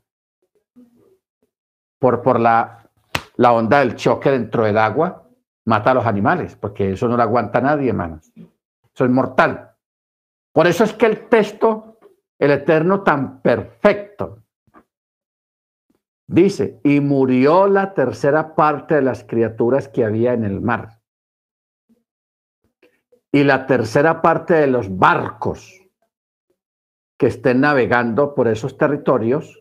por, por la, la onda del choque dentro del agua, mata a los animales, porque eso no lo aguanta nadie, hermanos. Eso es mortal. Por eso es que el texto, el Eterno tan perfecto, dice, y murió la tercera parte de las criaturas que había en el mar y la tercera parte de los barcos que estén navegando por esos territorios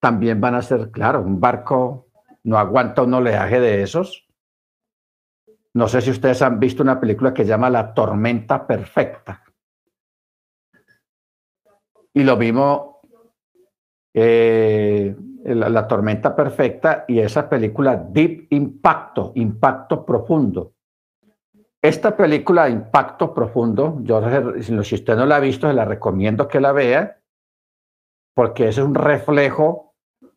también van a ser, claro, un barco no aguanta un oleaje de esos. No sé si ustedes han visto una película que se llama La tormenta perfecta. Y lo vimos, eh, la, tormenta perfecta y esa película Deep Impacto, Impacto Profundo esta película impacto profundo, yo si usted no la ha visto, se la recomiendo que la vea, porque es un reflejo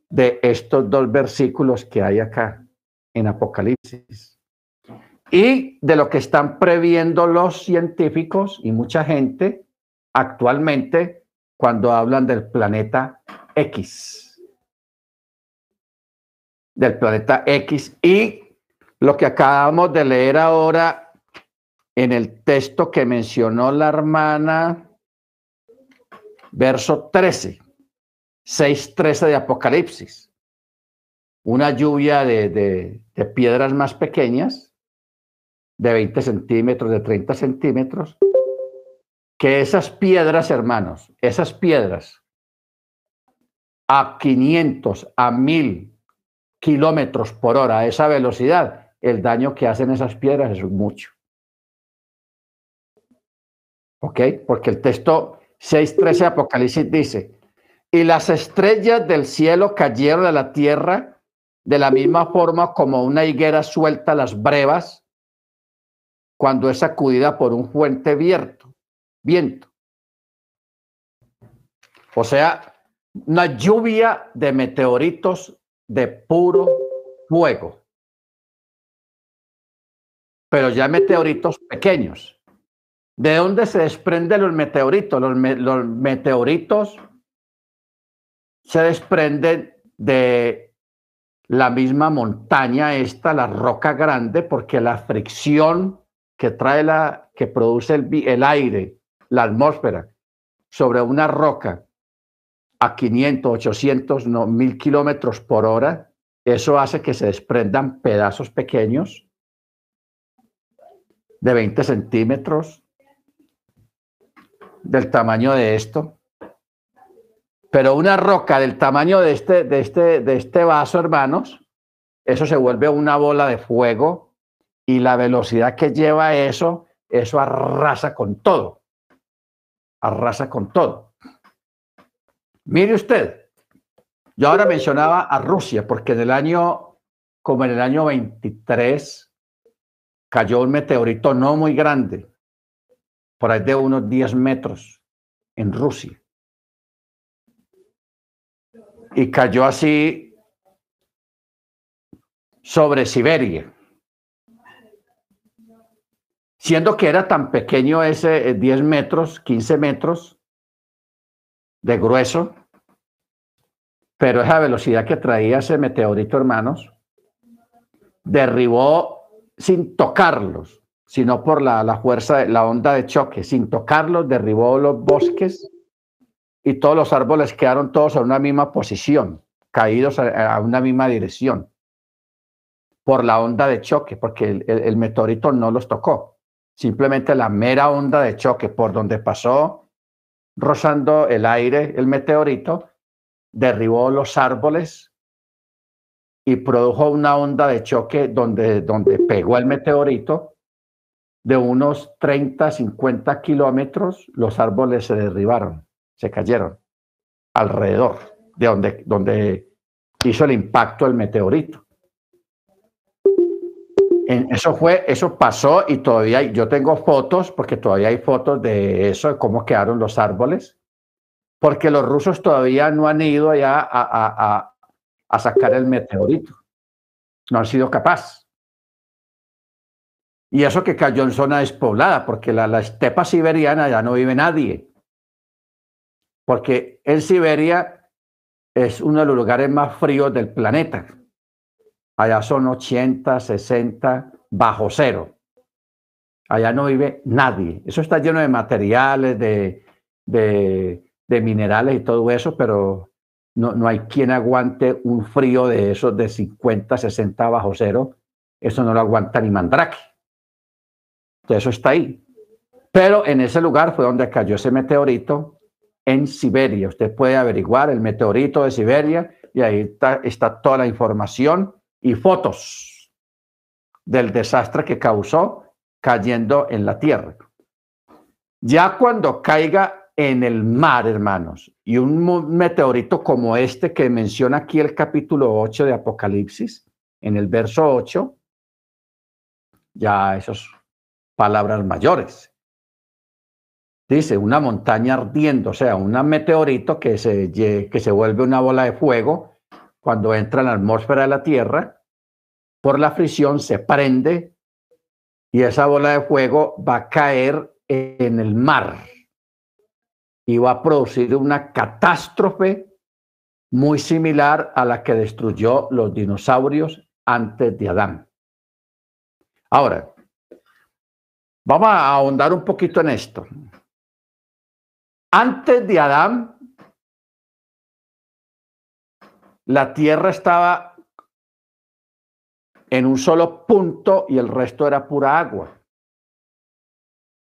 de estos dos versículos que hay acá en Apocalipsis. Y de lo que están previendo los científicos y mucha gente actualmente cuando hablan del planeta X. Del planeta X. Y lo que acabamos de leer ahora en el texto que mencionó la hermana, verso 13, 6.13 de Apocalipsis. Una lluvia de, piedras más pequeñas, de 20 centímetros, de 30 centímetros, que esas piedras, hermanos, esas piedras a 500, a 1000 kilómetros por hora, a esa velocidad, el daño que hacen esas piedras es mucho. ¿Ok? Porque el texto 6.13 de Apocalipsis dice, y las estrellas del cielo cayeron a la tierra de la misma forma como una higuera suelta las brevas cuando es sacudida por un fuente viento. Viento. O sea, una lluvia de meteoritos de puro fuego. Pero ya meteoritos pequeños. ¿De dónde se desprenden los meteoritos? Los, meteoritos se desprenden de la misma montaña esta, la roca grande, porque la fricción que trae la, que produce el, el aire, la atmósfera, sobre una roca a 500, 800, no, 1000 kilómetros por hora, eso hace que se desprendan pedazos pequeños de 20 centímetros, del tamaño de esto, pero una roca del tamaño de este, de este, de este vaso, hermanos, eso se vuelve una bola de fuego y la velocidad que lleva eso, eso arrasa con todo. Arrasa con todo. Mire usted, yo ahora mencionaba a Rusia porque en el año, como en el año 23, cayó un meteorito no muy grande, por ahí de unos 10 metros, en Rusia. Y cayó así sobre Siberia. Siendo que era tan pequeño ese 10 eh, metros, 15 metros de grueso, pero esa velocidad que traía ese meteorito, hermanos, derribó sin tocarlos, sino por la, fuerza, de la onda de choque, sin tocarlos, derribó los bosques y todos los árboles quedaron todos en una misma posición, caídos a, una misma dirección, por la onda de choque, porque el meteorito no los tocó, simplemente la mera onda de choque por donde pasó, rozando el aire, el meteorito, derribó los árboles y produjo una onda de choque donde, donde pegó el meteorito de unos 30, 50 kilómetros, los árboles se derribaron, se cayeron alrededor de donde, donde hizo el impacto el meteorito. Eso fue, eso pasó y todavía yo tengo fotos, porque todavía hay fotos de eso, de cómo quedaron los árboles, porque los rusos todavía no han ido allá a, sacar el meteorito. No han sido capaces. Y eso que cayó en zona despoblada, porque la, la estepa siberiana ya no vive nadie. Porque en Siberia es uno de los lugares más fríos del planeta. Allá son 80, 60, bajo cero. Allá no vive nadie. Eso está lleno de materiales, de, de, minerales y todo eso, pero no, no hay quien aguante un frío de esos de 50, 60 bajo cero. Eso no lo aguanta ni Mandrake. Entonces eso está ahí. Pero en ese lugar fue donde cayó ese meteorito en Siberia. Usted puede averiguar el meteorito de Siberia y ahí está toda la información y fotos del desastre que causó cayendo en la Tierra. Ya cuando caiga en el mar, hermanos. Y un meteorito como este que menciona aquí el capítulo 8 de Apocalipsis, en el verso 8, ya esas palabras mayores. Dice, una montaña ardiendo, o sea, un meteorito que se, que se vuelve una bola de fuego cuando entra en la atmósfera de la Tierra, por la fricción se prende y esa bola de fuego va a caer en el mar y va a producir una catástrofe muy similar a la que destruyó los dinosaurios antes de Adán. Ahora, vamos a ahondar un poquito en esto. Antes de Adán, la tierra estaba en un solo punto y el resto era pura agua.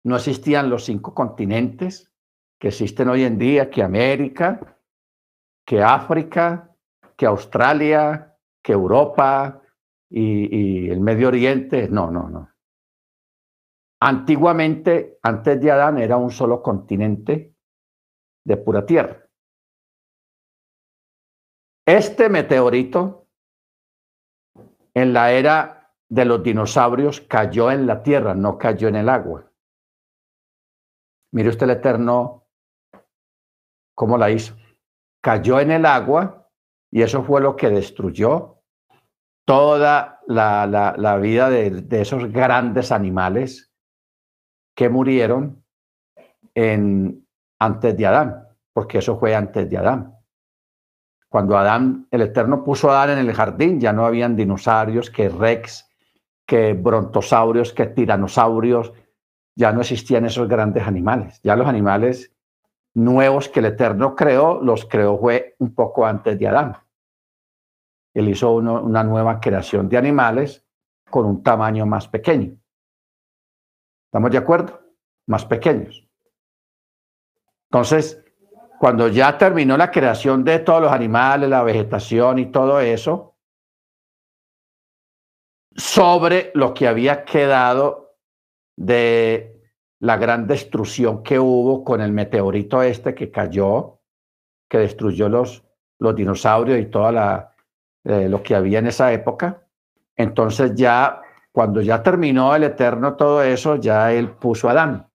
No existían los cinco continentes, que existen hoy en día, que América, que África, que Australia, que Europa y, el Medio Oriente. No, no, no. Antiguamente, antes de Adán, era un solo continente de pura tierra. Este meteorito, en la era de los dinosaurios, cayó en la tierra, no cayó en el agua. Mire usted el Eterno ¿Cómo la hizo? Cayó en el agua y eso fue lo que destruyó toda la, vida de, esos grandes animales que murieron en, antes de Adán, porque eso fue antes de Adán. Cuando Adán, el Eterno puso a Adán en el jardín, ya no habían dinosaurios, que rex, que brontosaurios, que tiranosaurios, ya no existían esos grandes animales. Ya los animales nuevos que el Eterno creó, los creó fue un poco antes de Adán. Él hizo una nueva creación de animales con un tamaño más pequeño. ¿Estamos de acuerdo? Más pequeños. Entonces, cuando ya terminó la creación de todos los animales, la vegetación y todo eso, sobre lo que había quedado de la gran destrucción que hubo con el meteorito este que cayó, que destruyó los, los dinosaurios y toda la, eh, lo que había en esa época. Entonces ya cuando ya terminó el Eterno todo eso, ya él puso a Adán.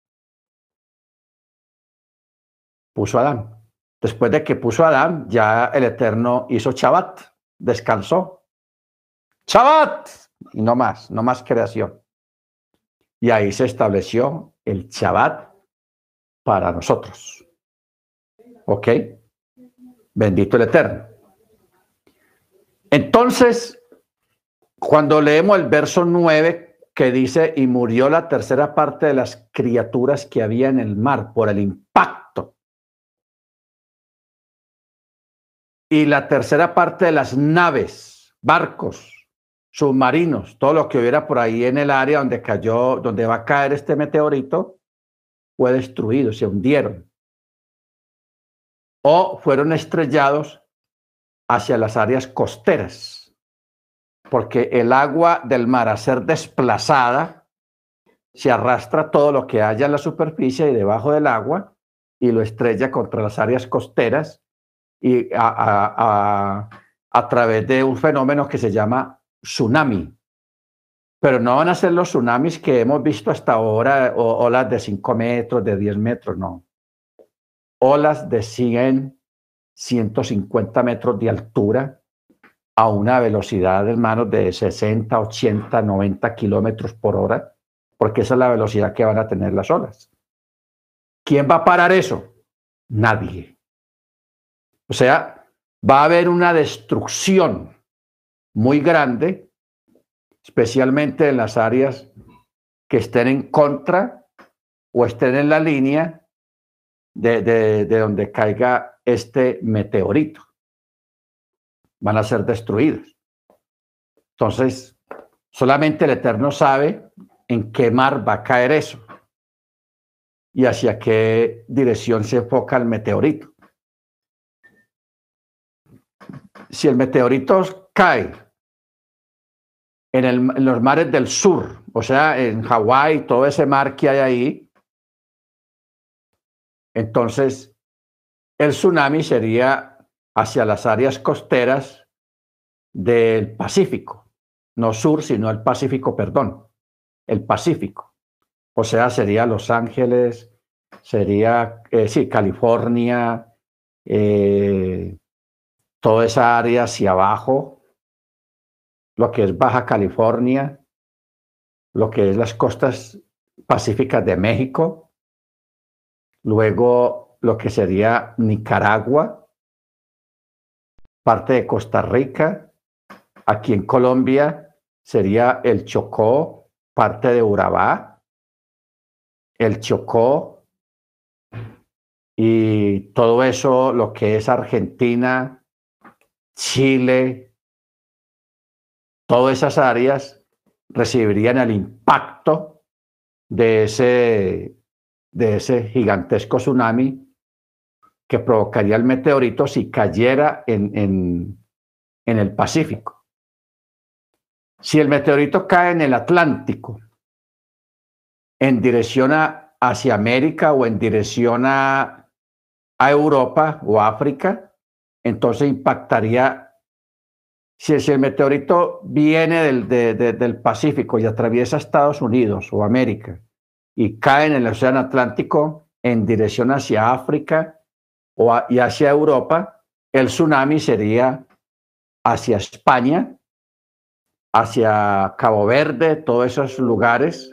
Puso a Adán. Después de que puso a Adán, ya el Eterno hizo Shabbat, descansó. Shabbat, y no más, no más creación. Y ahí se estableció el Shabbat para nosotros. ¿Ok? Bendito el Eterno. Entonces, cuando leemos el verso 9 que dice, y murió la tercera parte de las criaturas que había en el mar por el impacto. Y la tercera parte de las naves, barcos, submarinos, todo lo que hubiera por ahí en el área donde cayó, donde va a caer este meteorito, fue destruido, se hundieron. O fueron estrellados hacia las áreas costeras, porque el agua del mar a ser desplazada se arrastra todo lo que haya en la superficie y debajo del agua y lo estrella contra las áreas costeras y a, a través de un fenómeno que se llama tsunami. Pero no van a ser los tsunamis que hemos visto hasta ahora, olas de 5 metros, de 10 metros, no. Olas de 100, 150 metros de altura a una velocidad, hermanos, de 60, 80, 90 kilómetros por hora, porque esa es la velocidad que van a tener las olas. ¿Quién va a parar eso? Nadie. O sea, va a haber una destrucción muy grande, especialmente en las áreas que estén en contra o estén en la línea de, de, de donde caiga este meteorito. Van a ser destruidos. Entonces, solamente el Eterno sabe en qué mar va a caer eso y hacia qué dirección se enfoca el meteorito. Si el meteorito cae en, los mares del sur, o sea, en Hawái, todo ese mar que hay ahí, entonces el tsunami sería hacia las áreas costeras del Pacífico, no sur, sino el Pacífico, perdón, el Pacífico. O sea, sería Los Ángeles, sería, eh, sí, California, eh, toda esa área hacia abajo, lo que es Baja California, lo que es las costas pacíficas de México, luego lo que sería Nicaragua, parte de Costa Rica, aquí en Colombia sería el Chocó, parte de Urabá, el Chocó y todo eso, lo que es Argentina, Chile, todas esas áreas recibirían el impacto de ese, de ese gigantesco tsunami que provocaría el meteorito si cayera en, en, en el Pacífico. Si el meteorito cae en el Atlántico, en dirección a, hacia América o en dirección a, a Europa o África, entonces impactaría si, el meteorito viene del, de, de, del, Pacífico y atraviesa Estados Unidos o América y cae en el Océano Atlántico en dirección hacia África o y hacia Europa, el tsunami sería hacia España, hacia Cabo Verde, todos esos lugares.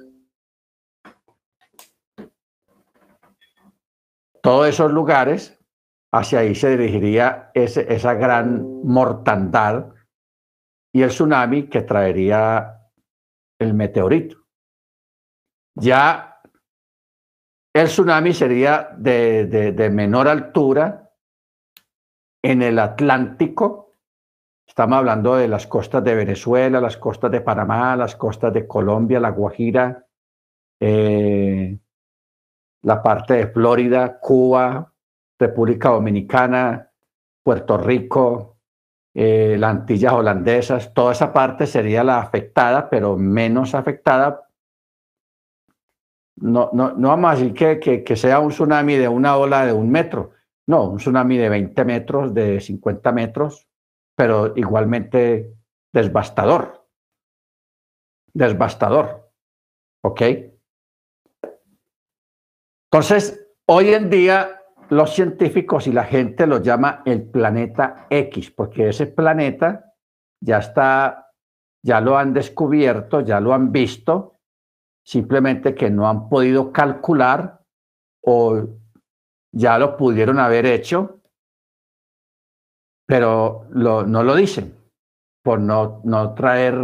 Todos esos lugares, hacia ahí se dirigiría esa gran mortandad y el tsunami que traería el meteorito. Ya el tsunami sería de, menor altura en el Atlántico. Estamos hablando de las costas de Venezuela, las costas de Panamá, las costas de Colombia, la Guajira, eh, la parte de Florida, Cuba, República Dominicana, Puerto Rico, eh, las Antillas holandesas, toda esa parte sería la afectada, pero menos afectada. No, no, no vamos a decir que, que, que, sea un tsunami de una ola de un metro, no, un tsunami de 20 metros, de 50 metros, pero igualmente devastador. devastador. ¿Ok? Entonces, hoy en día los científicos y la gente lo llama el planeta X, porque ese planeta ya está, ya lo han descubierto, ya lo han visto, simplemente que no han podido calcular o ya lo pudieron haber hecho, pero no lo dicen por no, no traer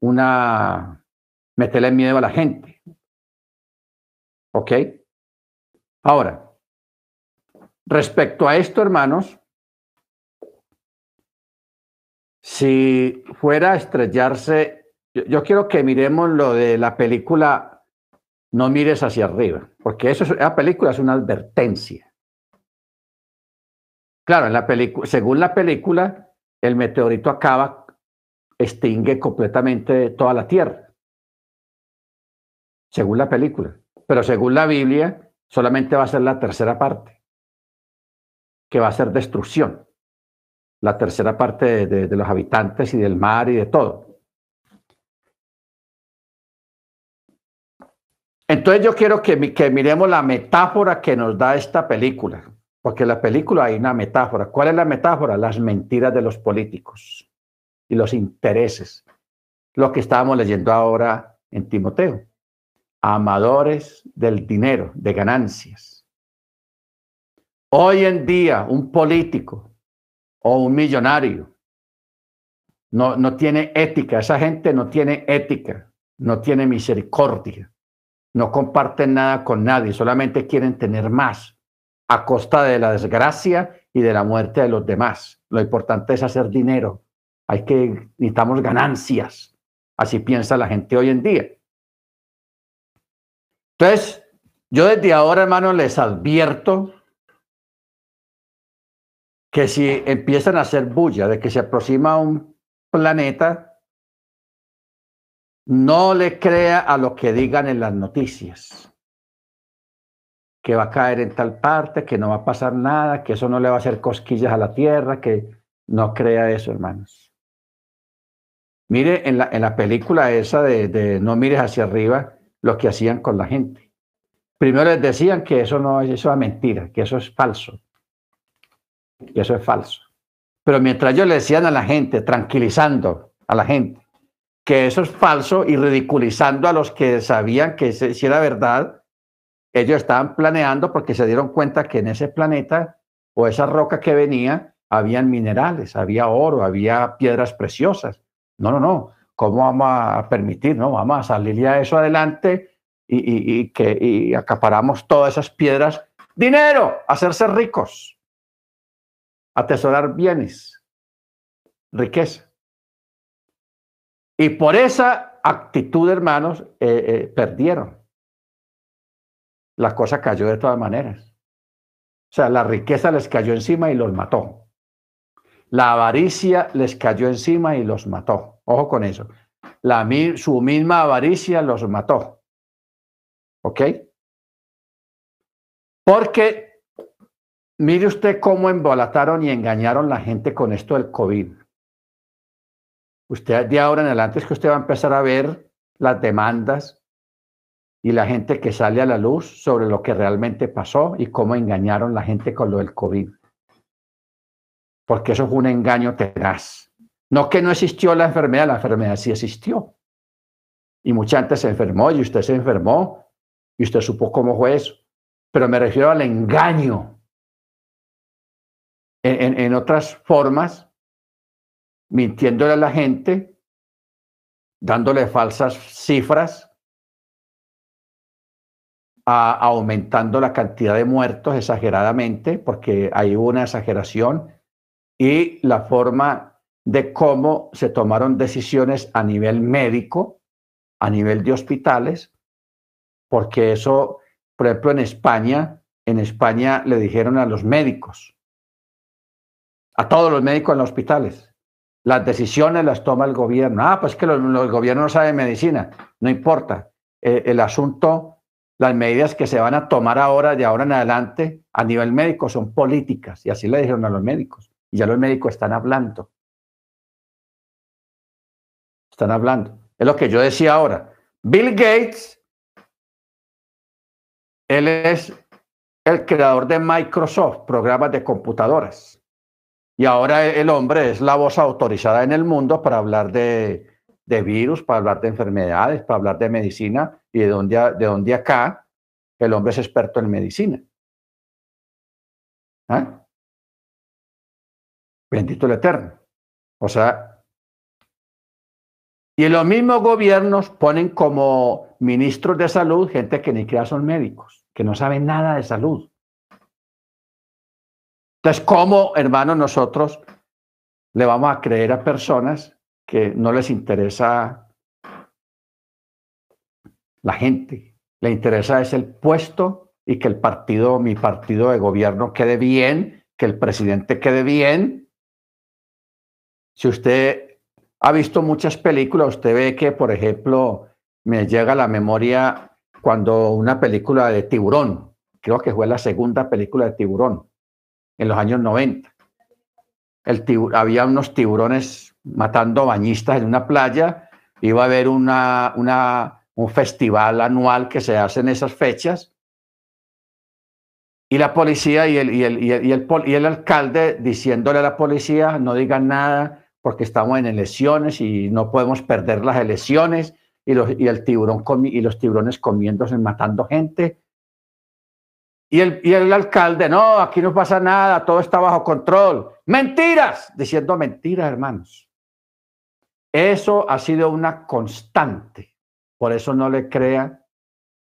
una, meterle miedo a la gente. ¿Ok? Ahora, respecto a esto, hermanos, si fuera a estrellarse, yo, quiero que miremos lo de la película No mires hacia arriba, porque eso es, la película es una advertencia. Claro, en la según la película, el meteorito acaba, extingue completamente toda la Tierra. Según la película. Pero según la Biblia, solamente va a ser la tercera parte, que va a ser destrucción. La tercera parte de, los habitantes y del mar y de todo. Entonces yo quiero que, que miremos la metáfora que nos da esta película. Porque en la película hay una metáfora. ¿Cuál es la metáfora? Las mentiras de los políticos y los intereses. Lo que estábamos leyendo ahora en Timoteo. Amadores del dinero, de ganancias. Hoy en día, un político o un millonario no, no tiene ética. Esa gente no tiene ética, no tiene misericordia, no comparten nada con nadie, solamente quieren tener más a costa de la desgracia y de la muerte de los demás. Lo importante es hacer dinero. Hay que, necesitamos ganancias. Así piensa la gente hoy en día. Entonces, yo desde ahora, hermano, les advierto que si empiezan a hacer bulla de que se aproxima un planeta, no le crea a lo que digan en las noticias que va a caer en tal parte, que no va a pasar nada, que eso no le va a hacer cosquillas a la tierra, que no crea eso, hermanos. Mire en la, en la película esa de, de, No mires hacia arriba lo que hacían con la gente. Primero les decían que eso no eso es mentira, que eso es falso, que eso es falso. Pero mientras ellos le decían a la gente, tranquilizando a la gente, que eso es falso y ridiculizando a los que sabían que si era verdad, ellos estaban planeando porque se dieron cuenta que en ese planeta o esa roca que venía, habían minerales, había oro, había piedras preciosas. No, no, no. ¿Cómo vamos a permitir? No, vamos a salirle a eso adelante y, que y acaparamos todas esas piedras. Dinero, hacerse ricos, atesorar bienes, riqueza. Y por esa actitud, hermanos, eh, eh, perdieron la cosa cayó de todas maneras. O sea, la riqueza les cayó encima y los mató. La avaricia les cayó encima y los mató. Ojo con eso. La, su misma avaricia los mató. ¿Ok? Porque mire usted cómo embolataron y engañaron la gente con esto del COVID. Usted de ahora en adelante es que usted va a empezar a ver las demandas y la gente que sale a la luz sobre lo que realmente pasó y cómo engañaron la gente con lo del COVID. Porque eso fue un engaño tenaz. No que no existió la enfermedad, la enfermedad sí existió. Y mucha gente se enfermó y usted se enfermó y usted supo cómo fue eso. Pero me refiero al engaño. En, otras formas, mintiéndole a la gente, dándole falsas cifras aumentando la cantidad de muertos exageradamente, porque hay una exageración, y la forma de cómo se tomaron decisiones a nivel médico, a nivel de hospitales, porque eso, por ejemplo, en España, en España le dijeron a los médicos, a todos los médicos en los hospitales, las decisiones las toma el gobierno. Ah, pues que los, el gobierno no sabe medicina, no importa. Eh, el asunto las medidas que se van a tomar ahora, de ahora en adelante, a nivel médico, son políticas. Y así le dijeron a los médicos. Y ya los médicos están hablando. Están hablando. Es lo que yo decía ahora. Bill Gates, él es el creador de Microsoft, programas de computadoras. Y ahora el hombre es la voz autorizada en el mundo para hablar de, virus, para hablar de enfermedades, para hablar de medicina y de donde, de donde acá el hombre es experto en medicina. ¿Ah? Bendito el Eterno. O sea, y los mismos gobiernos ponen como ministros de salud gente que ni siquiera son médicos, que no saben nada de salud. Entonces, ¿cómo, hermanos, nosotros le vamos a creer a personas que no les interesa la gente? Le interesa es el puesto y que el partido, mi partido de gobierno quede bien, que el presidente quede bien. Si usted ha visto muchas películas, usted ve que, por ejemplo, me llega a la memoria cuando una película de tiburón, creo que fue la segunda película de tiburón, en los años 90. El había unos tiburones matando bañistas en una playa, iba a haber una, una, un festival anual que se hace en esas fechas, y la policía y el, y el, y el, y el, y el alcalde diciéndole a la policía, no digan nada porque estamos en elecciones y no podemos perder las elecciones, y, los, y el tiburón y los tiburones comiéndose, matando gente, y el, y el alcalde, no, aquí no pasa nada, todo está bajo control. Mentiras, diciendo mentiras, hermanos. Eso ha sido una constante. Por eso no le crea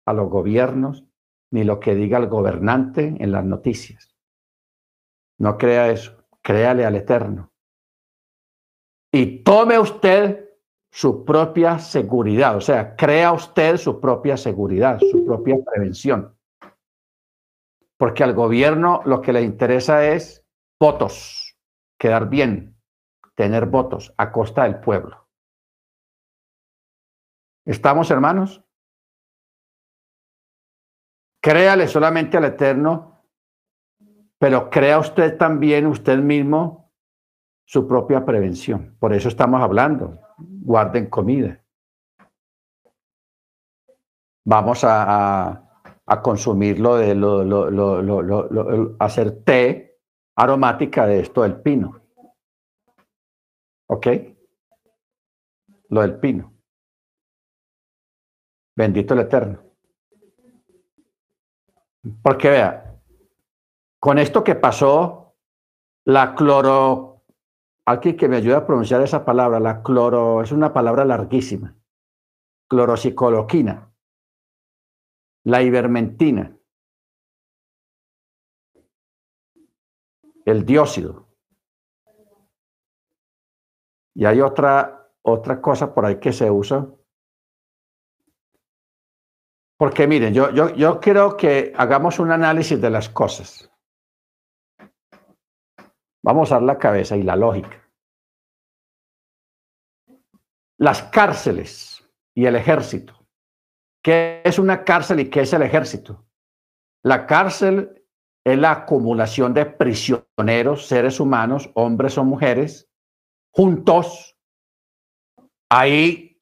a los gobiernos ni lo que diga el gobernante en las noticias. No crea eso, créale al Eterno. Y tome usted su propia seguridad, o sea, crea usted su propia seguridad, su propia prevención porque al gobierno lo que le interesa es votos, quedar bien, tener votos a costa del pueblo. ¿Estamos, hermanos? Créale solamente al Eterno, pero crea usted también, usted mismo, su propia prevención. Por eso estamos hablando. Guarden comida. Vamos a, a consumirlo, de lo, lo, lo, hacer té aromática de esto del pino. ¿Ok? Lo del pino. Bendito el Eterno. Porque vea, con esto que pasó, la cloro, aquí que me ayuda a pronunciar esa palabra, la cloro, es una palabra larguísima, clorocicoloquina la ivermentina, el dióxido. Y hay otra, cosa por ahí que se usa. Porque miren, yo, yo, yo quiero que hagamos un análisis de las cosas. Vamos a dar la cabeza y la lógica. Las cárceles y el ejército ¿Qué es una cárcel y qué es el ejército? La cárcel es la acumulación de prisioneros, seres humanos, hombres o mujeres, juntos, ahí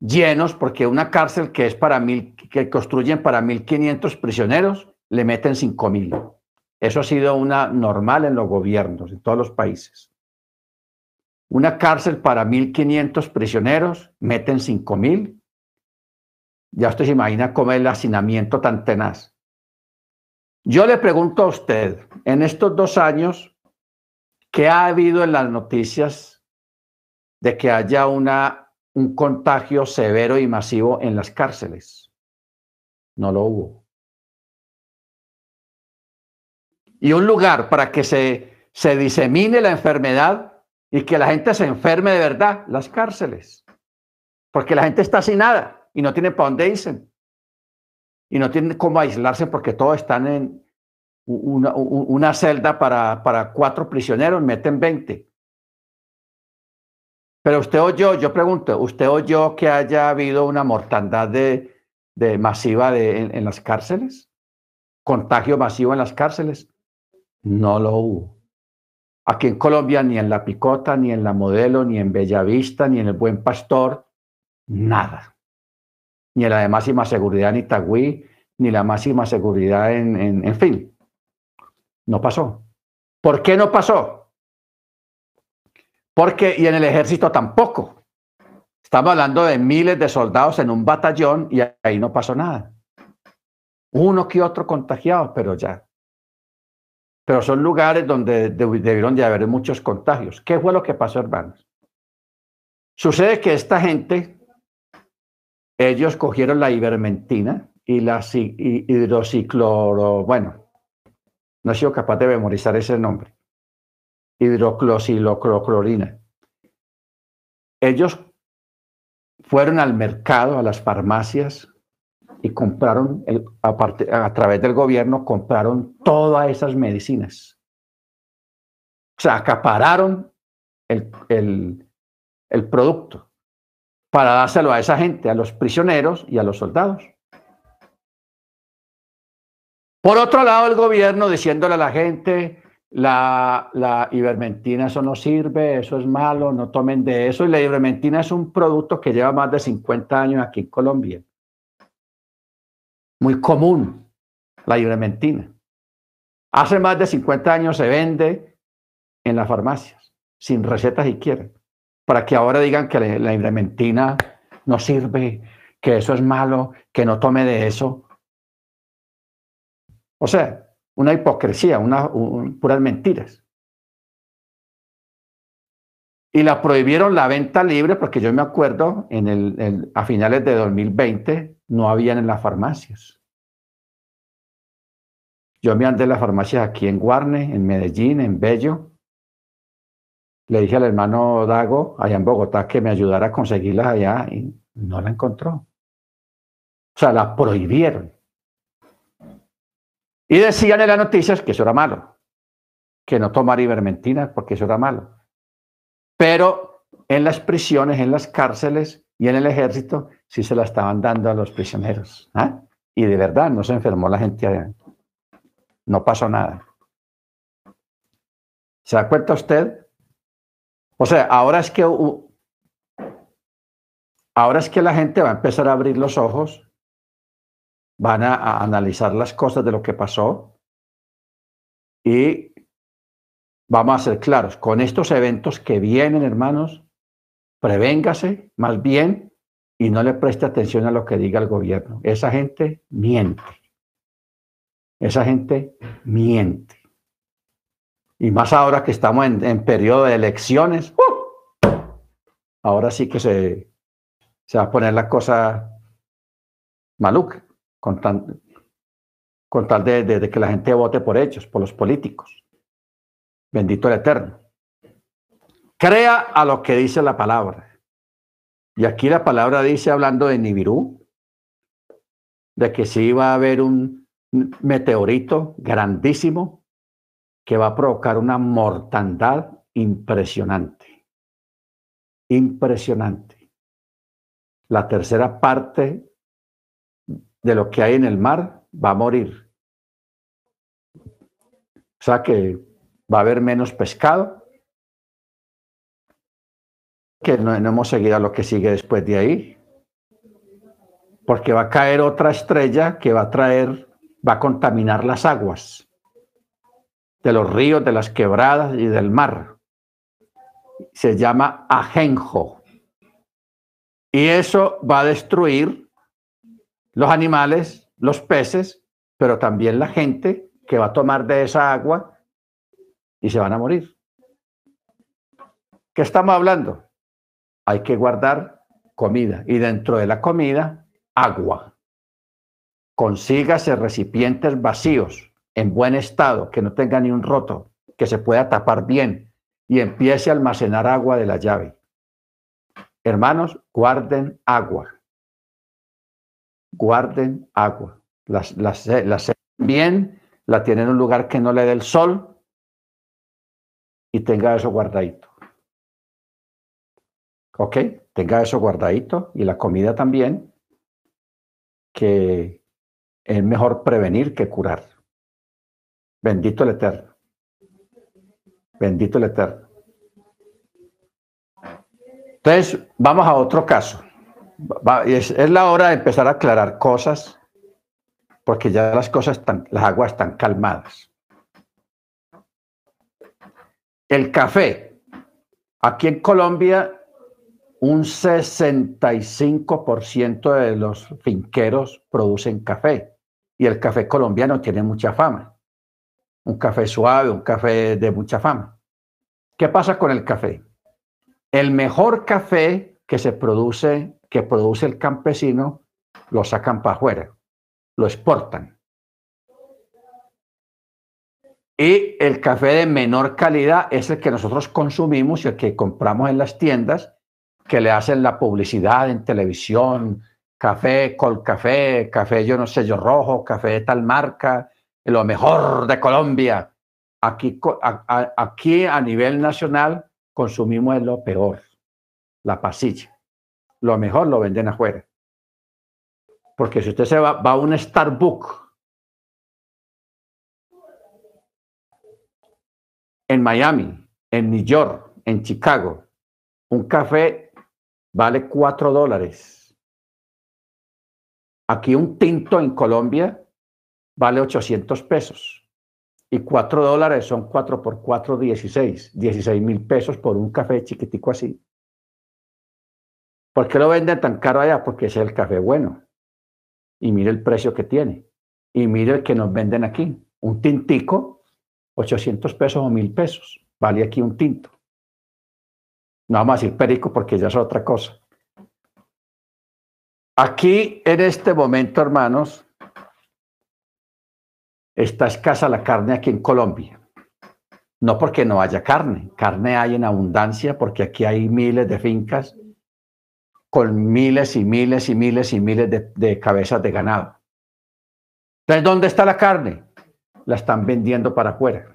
llenos, porque una cárcel que es para mil, que construyen para 1.500 prisioneros, le meten 5.000. Eso ha sido una normal en los gobiernos, en todos los países. Una cárcel para 1.500 prisioneros, meten 5.000. Ya usted se imagina cómo es el hacinamiento tan tenaz. Yo le pregunto a usted, en estos dos años, ¿qué ha habido en las noticias de que haya una, un contagio severo y masivo en las cárceles? No lo hubo. Y un lugar para que se, se disemine la enfermedad y que la gente se enferme de verdad, las cárceles. Porque la gente está sin nada y no tiene para dónde irse. Y no tiene cómo aislarse porque todos están en una, celda para, cuatro prisioneros, meten 20. Pero usted oyó, yo pregunto, ¿usted oyó que haya habido una mortandad de, masiva en las cárceles? ¿Contagio masivo en las cárceles? No lo hubo. Aquí en Colombia, ni en La Picota, ni en La Modelo, ni en Bellavista, ni en El Buen Pastor, nada. Ni en la de máxima seguridad en Itagüí, ni la máxima seguridad en, en, en fin. No pasó. ¿Por qué no pasó? Porque, y en el ejército tampoco. Estamos hablando de miles de soldados en un batallón y ahí no pasó nada. Uno que otro contagiado, pero ya. Pero son lugares donde debieron de haber muchos contagios. ¿Qué fue lo que pasó, hermanos? Sucede que esta gente, ellos cogieron la ivermentina y la hidrocicloro, bueno, no he sido capaz de memorizar ese nombre. Hidroclosiloclorina. Ellos fueron al mercado, a las farmacias, y compraron, a, través del gobierno, compraron todas esas medicinas. O sea, acapararon el, producto para dárselo a esa gente, a los prisioneros y a los soldados. Por otro lado, el gobierno diciéndole a la gente, la, la, eso no sirve, eso es malo, no tomen de eso. Y la ivermentina es un producto que lleva más de 50 años aquí en Colombia. Muy común, la ivermentina. Hace más de 50 años se vende en las farmacias, sin receta siquiera, para que ahora digan que la, ivermentina no sirve, que eso es malo, que no tome de eso. O sea, una hipocresía, una, puras mentiras. Y la prohibieron la venta libre porque yo me acuerdo, en el, a finales de 2020 no habían en las farmacias. Yo me andé en las farmacias aquí en Guarne, en Medellín, en Bello. Le dije al hermano Dago, allá en Bogotá, que me ayudara a conseguirlas allá y no la encontró. O sea, la prohibieron. Y decían en las noticias que eso era malo, que no tomar ivermectina porque eso era malo. Pero en las prisiones, en las cárceles y en el ejército sí se la estaban dando a los prisioneros. ¿ah? Y de verdad no se enfermó la gente allá. No pasó nada. ¿Se da cuenta usted? O sea, ahora es que ahora es que la gente va a empezar a abrir los ojos van a, analizar las cosas de lo que pasó y vamos a ser claros, con estos eventos que vienen, hermanos, prevéngase más bien y no le preste atención a lo que diga el gobierno. Esa gente miente. Esa gente miente. Y más ahora que estamos en, periodo de elecciones, ¡uh! ahora sí que se, se va a poner la cosa maluca con, con tal de, que la gente vote por ellos, por los políticos. Bendito el Eterno. Crea a lo que dice la palabra. Y aquí la palabra dice, hablando de Nibiru, de que sí va a haber un meteorito grandísimo que va a provocar una mortandad impresionante. Impresionante. La tercera parte de lo que hay en el mar va a morir. O sea que va a haber menos pescado, que no, hemos seguido a lo que sigue después de ahí, porque va a caer otra estrella que va a traer, va a contaminar las aguas de los ríos, de las quebradas y del mar. Se llama ajenjo. Y eso va a destruir los animales, los peces, pero también la gente que va a tomar de esa agua y se van a morir. ¿Qué estamos hablando? Hay que guardar comida y dentro de la comida, agua. Consígase recipientes vacíos, en buen estado, que no tenga ni un roto, que se pueda tapar bien y empiece a almacenar agua de la llave. Hermanos, guarden agua guarden agua. Las, las, las bien, la tienen en un lugar que no le dé el sol y tenga eso guardadito. ¿Ok? Tenga eso guardadito y la comida también, que es mejor prevenir que curar. Bendito el Eterno. Bendito el Eterno. Entonces, vamos a otro caso. Es, es, la hora de empezar a aclarar cosas, porque ya las cosas están, las aguas están calmadas. El café. Aquí en Colombia, un 65% de los finqueros producen café y el café colombiano tiene mucha fama. Un café suave, un café de mucha fama. ¿Qué pasa con el café? El mejor café que se produce, que produce el campesino, lo sacan para afuera, lo exportan. Y el café de menor calidad es el que nosotros consumimos y el que compramos en las tiendas, que le hacen la publicidad en televisión, café col café, café yo no sé yo rojo, café de tal marca, lo mejor de Colombia. Aquí a, aquí a nivel nacional consumimos lo peor, la pasilla. Lo mejor lo venden afuera. Porque si usted se va, va a un Starbucks en Miami, en New York, en Chicago, un café vale cuatro dólares. Aquí un tinto en Colombia vale 800 pesos. Y cuatro dólares son cuatro por cuatro, 16. 16 mil pesos por un café chiquitico así. ¿Por qué lo venden tan caro allá? Porque es el café bueno. Y mire el precio que tiene. Y mire el que nos venden aquí. Un tintico 800 pesos o 1000 pesos. Vale aquí un tinto. No vamos a decir perico porque ya es otra cosa. Aquí, en este momento, hermanos, está escasa la carne aquí en Colombia. No porque no haya carne, carne hay en abundancia porque aquí hay miles de fincas con miles y miles y miles y miles de, de cabezas de ganado. Entonces, ¿dónde está la carne? La están vendiendo para afuera,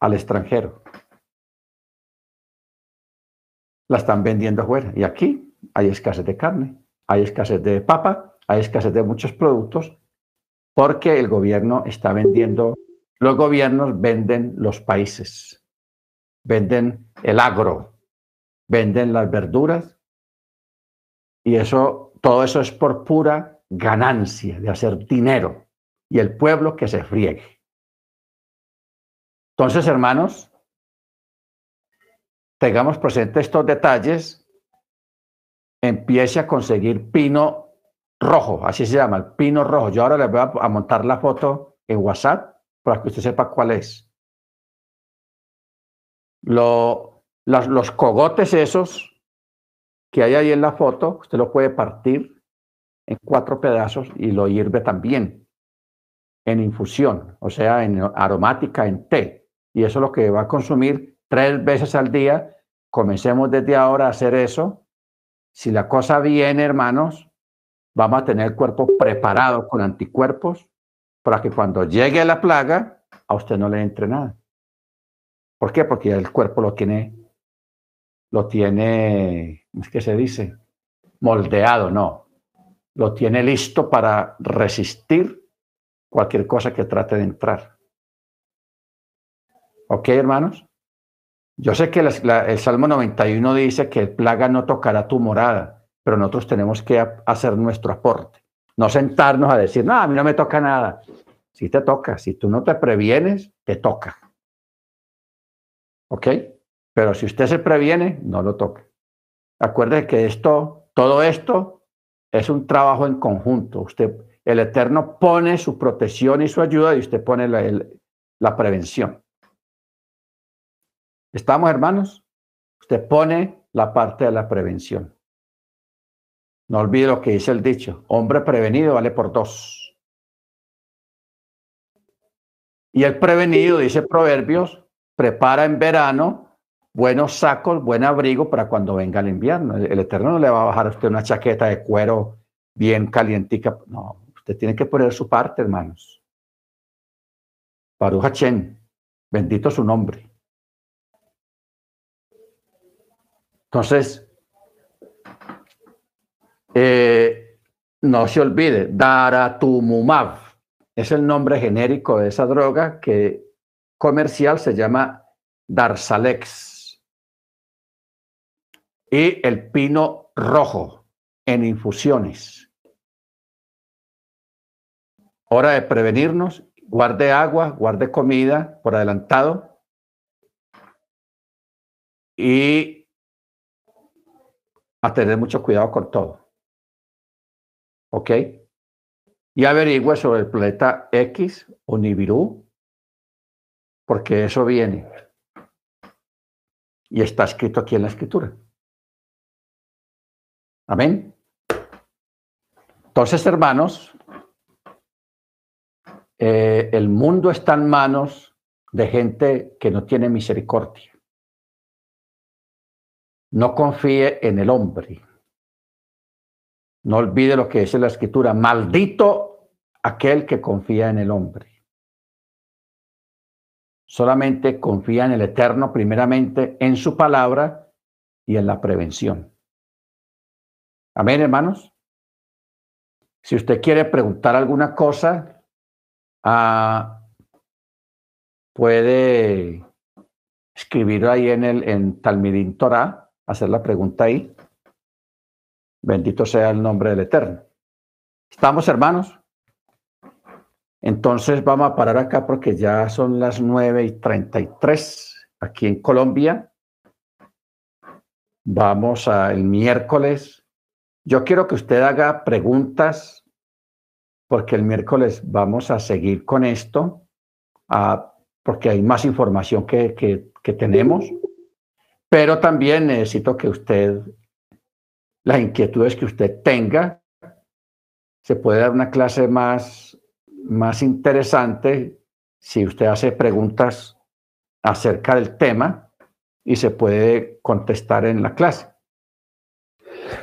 al extranjero. La están vendiendo afuera. Y aquí hay escasez de carne, hay escasez de papa, hay escasez de muchos productos, porque el gobierno está vendiendo, los gobiernos venden los países, venden el agro, venden las verduras, y eso, todo eso es por pura ganancia de hacer dinero y el pueblo que se friegue. Entonces, hermanos, tengamos presente estos detalles, empiece a conseguir pino rojo, así se llama, el pino rojo. Yo ahora les voy a, montar la foto en WhatsApp para que usted sepa cuál es. Lo, los cogotes esos que hay ahí en la foto, usted lo puede partir en cuatro pedazos y lo hierve también en infusión, o sea, en aromática, en té. Y eso es lo que va a consumir tres veces al día. Comencemos desde ahora a hacer eso. Si la cosa viene, hermanos, vamos a tener el cuerpo preparado con anticuerpos para que cuando llegue la plaga, a usted no le entre nada. ¿Por qué? Porque el cuerpo lo tiene, lo tiene, es que se dice? Moldeado, no. Lo tiene listo para resistir cualquier cosa que trate de entrar. ¿Ok, hermanos? Yo sé que el Salmo 91 dice que plaga no tocará tu morada, pero nosotros tenemos que hacer nuestro aporte. No sentarnos a decir, no, a mí no me toca nada. Si te toca, si tú no te previenes, te toca. ¿Ok? Pero si usted se previene, no lo toca. Acuerde que esto, todo esto es un trabajo en conjunto. Usted el Eterno pone su protección y su ayuda y usted pone la, prevención. ¿Estamos, hermanos? Usted pone la parte de la prevención. No olvide lo que dice el dicho, hombre prevenido vale por dos. Y el prevenido, dice Proverbios, prepara en verano buenos sacos, buen abrigo para cuando venga el invierno. El Eterno no le va a bajar a usted una chaqueta de cuero bien calientica. No, Usted tiene que poner su parte, hermanos. Baruch Hachem, bendito su nombre. Entonces, eh, no se olvide, Daratumumab es el nombre genérico de esa droga que comercial se llama Darzalex. Y el pino rojo en infusiones. Hora de prevenirnos. Guarde agua, guarde comida por adelantado. Y a tener mucho cuidado con todo. ¿Ok? Y averigüe sobre el planeta X o Nibiru, porque eso viene. Y está escrito aquí en la escritura. Amén. Entonces, hermanos, eh, el mundo está en manos de gente que no tiene misericordia. No confíe en el hombre. No olvide lo que dice la escritura. Maldito aquel que confía en el hombre. Solamente confía en el Eterno, primeramente en su palabra y en la prevención. Amén, hermanos. Si usted quiere preguntar alguna cosa, ah, puede escribir ahí en el en Talmidin Torah, hacer la pregunta ahí. Bendito sea el nombre del Eterno. ¿Estamos, hermanos? Entonces vamos a parar acá porque ya son las nueve y treinta y tres aquí en Colombia. Vamos al miércoles. Yo quiero que usted haga preguntas porque el miércoles vamos a seguir con esto, porque hay más información que, que tenemos, pero también necesito que usted, las inquietudes que usted tenga, se puede dar una clase más más interesante si usted hace preguntas acerca del tema y se puede contestar en la clase.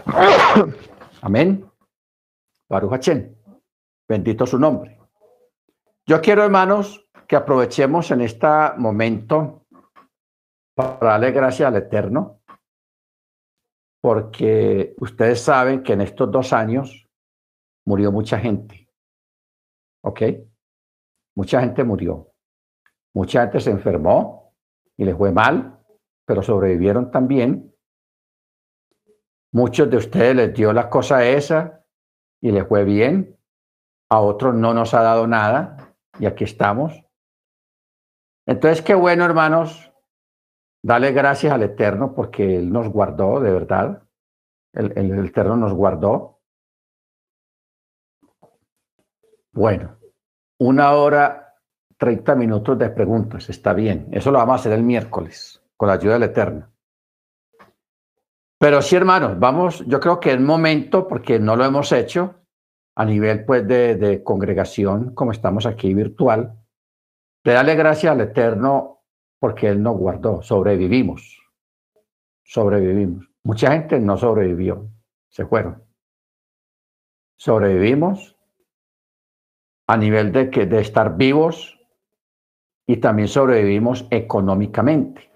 Amén. Baruch Bendito su nombre. Yo quiero, hermanos, que aprovechemos en este momento para darle gracias al Eterno, porque ustedes saben que en estos dos años murió mucha gente. ¿Ok? Mucha gente murió. Mucha gente se enfermó y les fue mal, pero sobrevivieron también. Muchos de ustedes les dio la cosa esa y les fue bien. A otros no nos ha dado nada y aquí estamos. Entonces, qué bueno, hermanos, dale gracias al Eterno porque Él nos guardó, de verdad. El, el Eterno nos guardó. Bueno, una hora, treinta minutos de preguntas, está bien. Eso lo vamos a hacer el miércoles, con la ayuda del Eterno. Pero sí, hermanos, vamos, yo creo que es momento, porque no lo hemos hecho a nivel pues de, congregación, como estamos aquí virtual, de darle gracias al Eterno porque Él nos guardó, sobrevivimos, sobrevivimos. Mucha gente no sobrevivió, se fueron. Sobrevivimos a nivel de, que, de estar vivos y también sobrevivimos económicamente,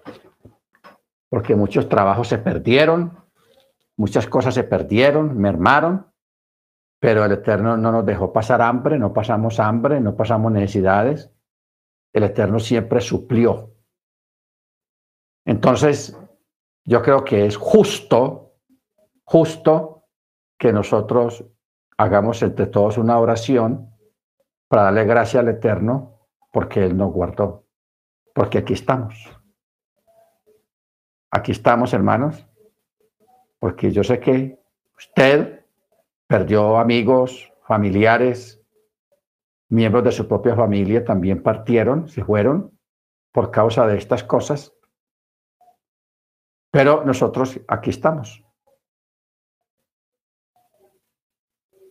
porque muchos trabajos se perdieron, muchas cosas se perdieron, mermaron, pero el Eterno no nos dejó pasar hambre, no pasamos hambre, no pasamos necesidades, el Eterno siempre suplió. Entonces, yo creo que es justo, justo que nosotros hagamos entre todos una oración para darle gracias al Eterno porque Él nos guardó, porque aquí estamos. Aquí estamos, hermanos, porque yo sé que usted perdió amigos, familiares, miembros de su propia familia también partieron, se fueron por causa de estas cosas. Pero nosotros aquí estamos.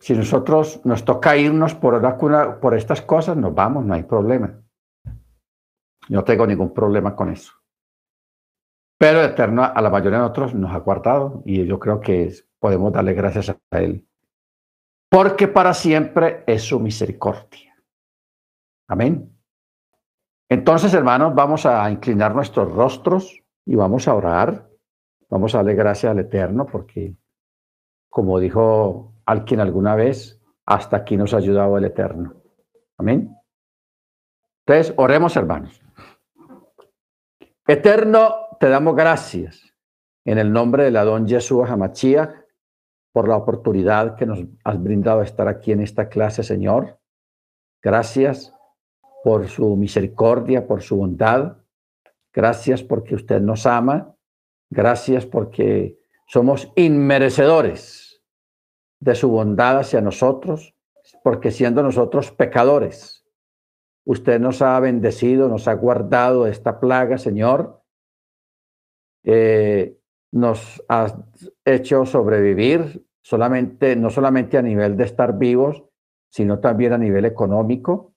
Si nosotros nos toca irnos por, por estas cosas, nos vamos, no hay problema. No tengo ningún problema con eso. Pero Eterno a la mayoría de nosotros nos ha guardado y yo creo que podemos darle gracias a Él. Porque para siempre es su misericordia. Amén. Entonces, hermanos, vamos a inclinar nuestros rostros y vamos a orar. Vamos a darle gracias al Eterno porque, como dijo al quien alguna vez hasta aquí nos ha ayudado el Eterno. Amén. Entonces, oremos, hermanos. Eterno, te damos gracias en el nombre de la don Jesús Hamachia por la oportunidad que nos has brindado estar aquí en esta clase, Señor. Gracias por su misericordia, por su bondad. Gracias porque usted nos ama. Gracias porque somos inmerecedores de su bondad hacia nosotros, porque siendo nosotros pecadores, usted nos ha bendecido, nos ha guardado de esta plaga, Señor. Eh, nos ha hecho sobrevivir solamente, no solamente a nivel de estar vivos, sino también a nivel económico.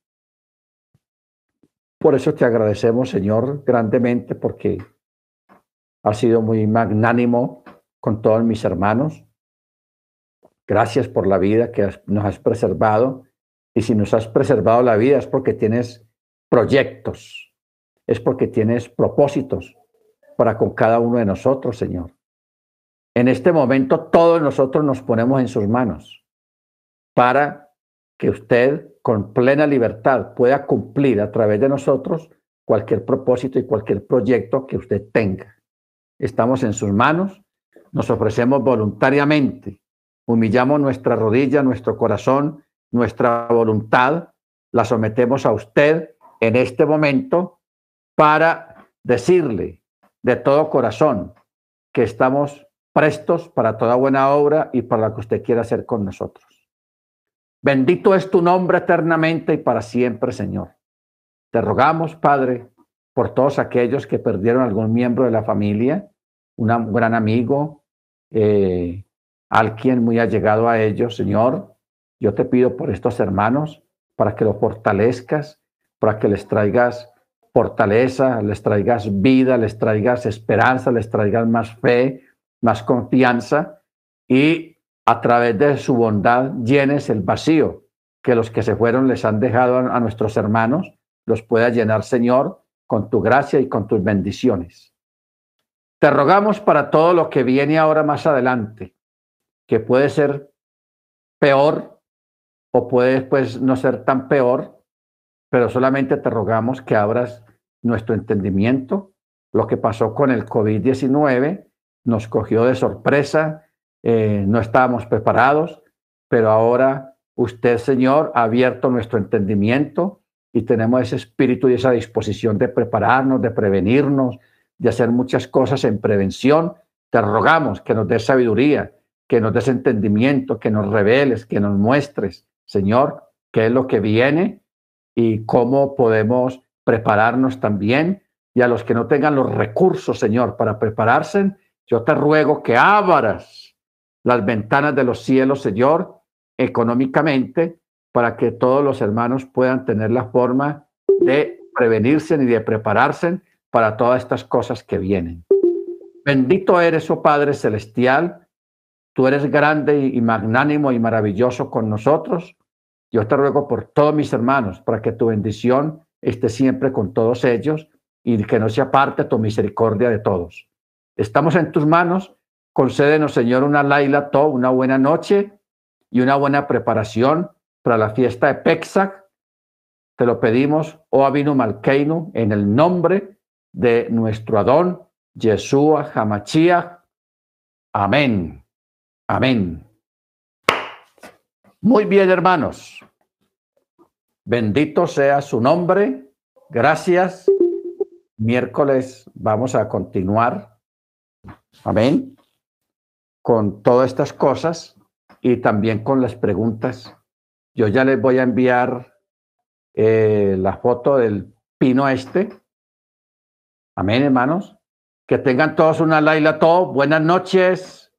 Por eso te agradecemos, Señor, grandemente, porque has sido muy magnánimo con todos mis hermanos. Gracias por la vida que nos has preservado. Y si nos has preservado la vida es porque tienes proyectos, es porque tienes propósitos para con cada uno de nosotros, Señor. En este momento todos nosotros nos ponemos en sus manos para que usted con plena libertad pueda cumplir a través de nosotros cualquier propósito y cualquier proyecto que usted tenga. Estamos en sus manos nos ofrecemos voluntariamente, humillamos nuestra rodilla, nuestro corazón, nuestra voluntad, la sometemos a usted en este momento para decirle de todo corazón que estamos prestos para toda buena obra y para lo que usted quiera hacer con nosotros. Bendito es tu nombre eternamente y para siempre, Señor. Te rogamos, Padre, por todos aquellos que perdieron algún miembro de la familia, un gran amigo, eh, alguien muy allegado a ellos, Señor. Yo te pido por estos hermanos para que los fortalezcas, para que les traigas fortaleza, les traigas vida, les traigas esperanza, les traigas más fe, más confianza y a través de su bondad llenes el vacío que los que se fueron les han dejado a nuestros hermanos, los pueda llenar, Señor, con tu gracia y con tus bendiciones. Te rogamos para todo lo que viene ahora más adelante, que puede ser peor o puede pues no ser tan peor, pero solamente te rogamos que abras nuestro entendimiento. Lo que pasó con el COVID-19 nos cogió de sorpresa, eh, no estábamos preparados, pero ahora usted, Señor, ha abierto nuestro entendimiento y tenemos ese espíritu y esa disposición de prepararnos, de prevenirnos, de hacer muchas cosas en prevención. Te rogamos que nos des sabiduría, que nos des entendimiento, que nos reveles, que nos muestres, Señor, qué es lo que viene y cómo podemos prepararnos también. Y a los que no tengan los recursos, Señor, para prepararse, yo te ruego que abras las ventanas de los cielos, Señor, económicamente, para que todos los hermanos puedan tener la forma de prevenirse y de prepararse para todas estas cosas que vienen. Bendito eres, oh Padre Celestial, tú eres grande y magnánimo y maravilloso con nosotros. Yo te ruego por todos mis hermanos, para que tu bendición esté siempre con todos ellos y que no se aparte tu misericordia de todos. Estamos en tus manos. Concédenos, Señor, una Laila To, una buena noche y una buena preparación para la fiesta de Pexac. Te lo pedimos, oh Abinu Malkeinu, en el nombre de nuestro Adón, Yeshua Hamachia. Amén. Amén. Muy bien, hermanos. Bendito sea su nombre. Gracias. Miércoles vamos a continuar. Amén. Con todas estas cosas y también con las preguntas. Yo ya les voy a enviar eh, la foto del pino este Amén, hermanos. Que tengan todos una Laila todo. Buenas noches.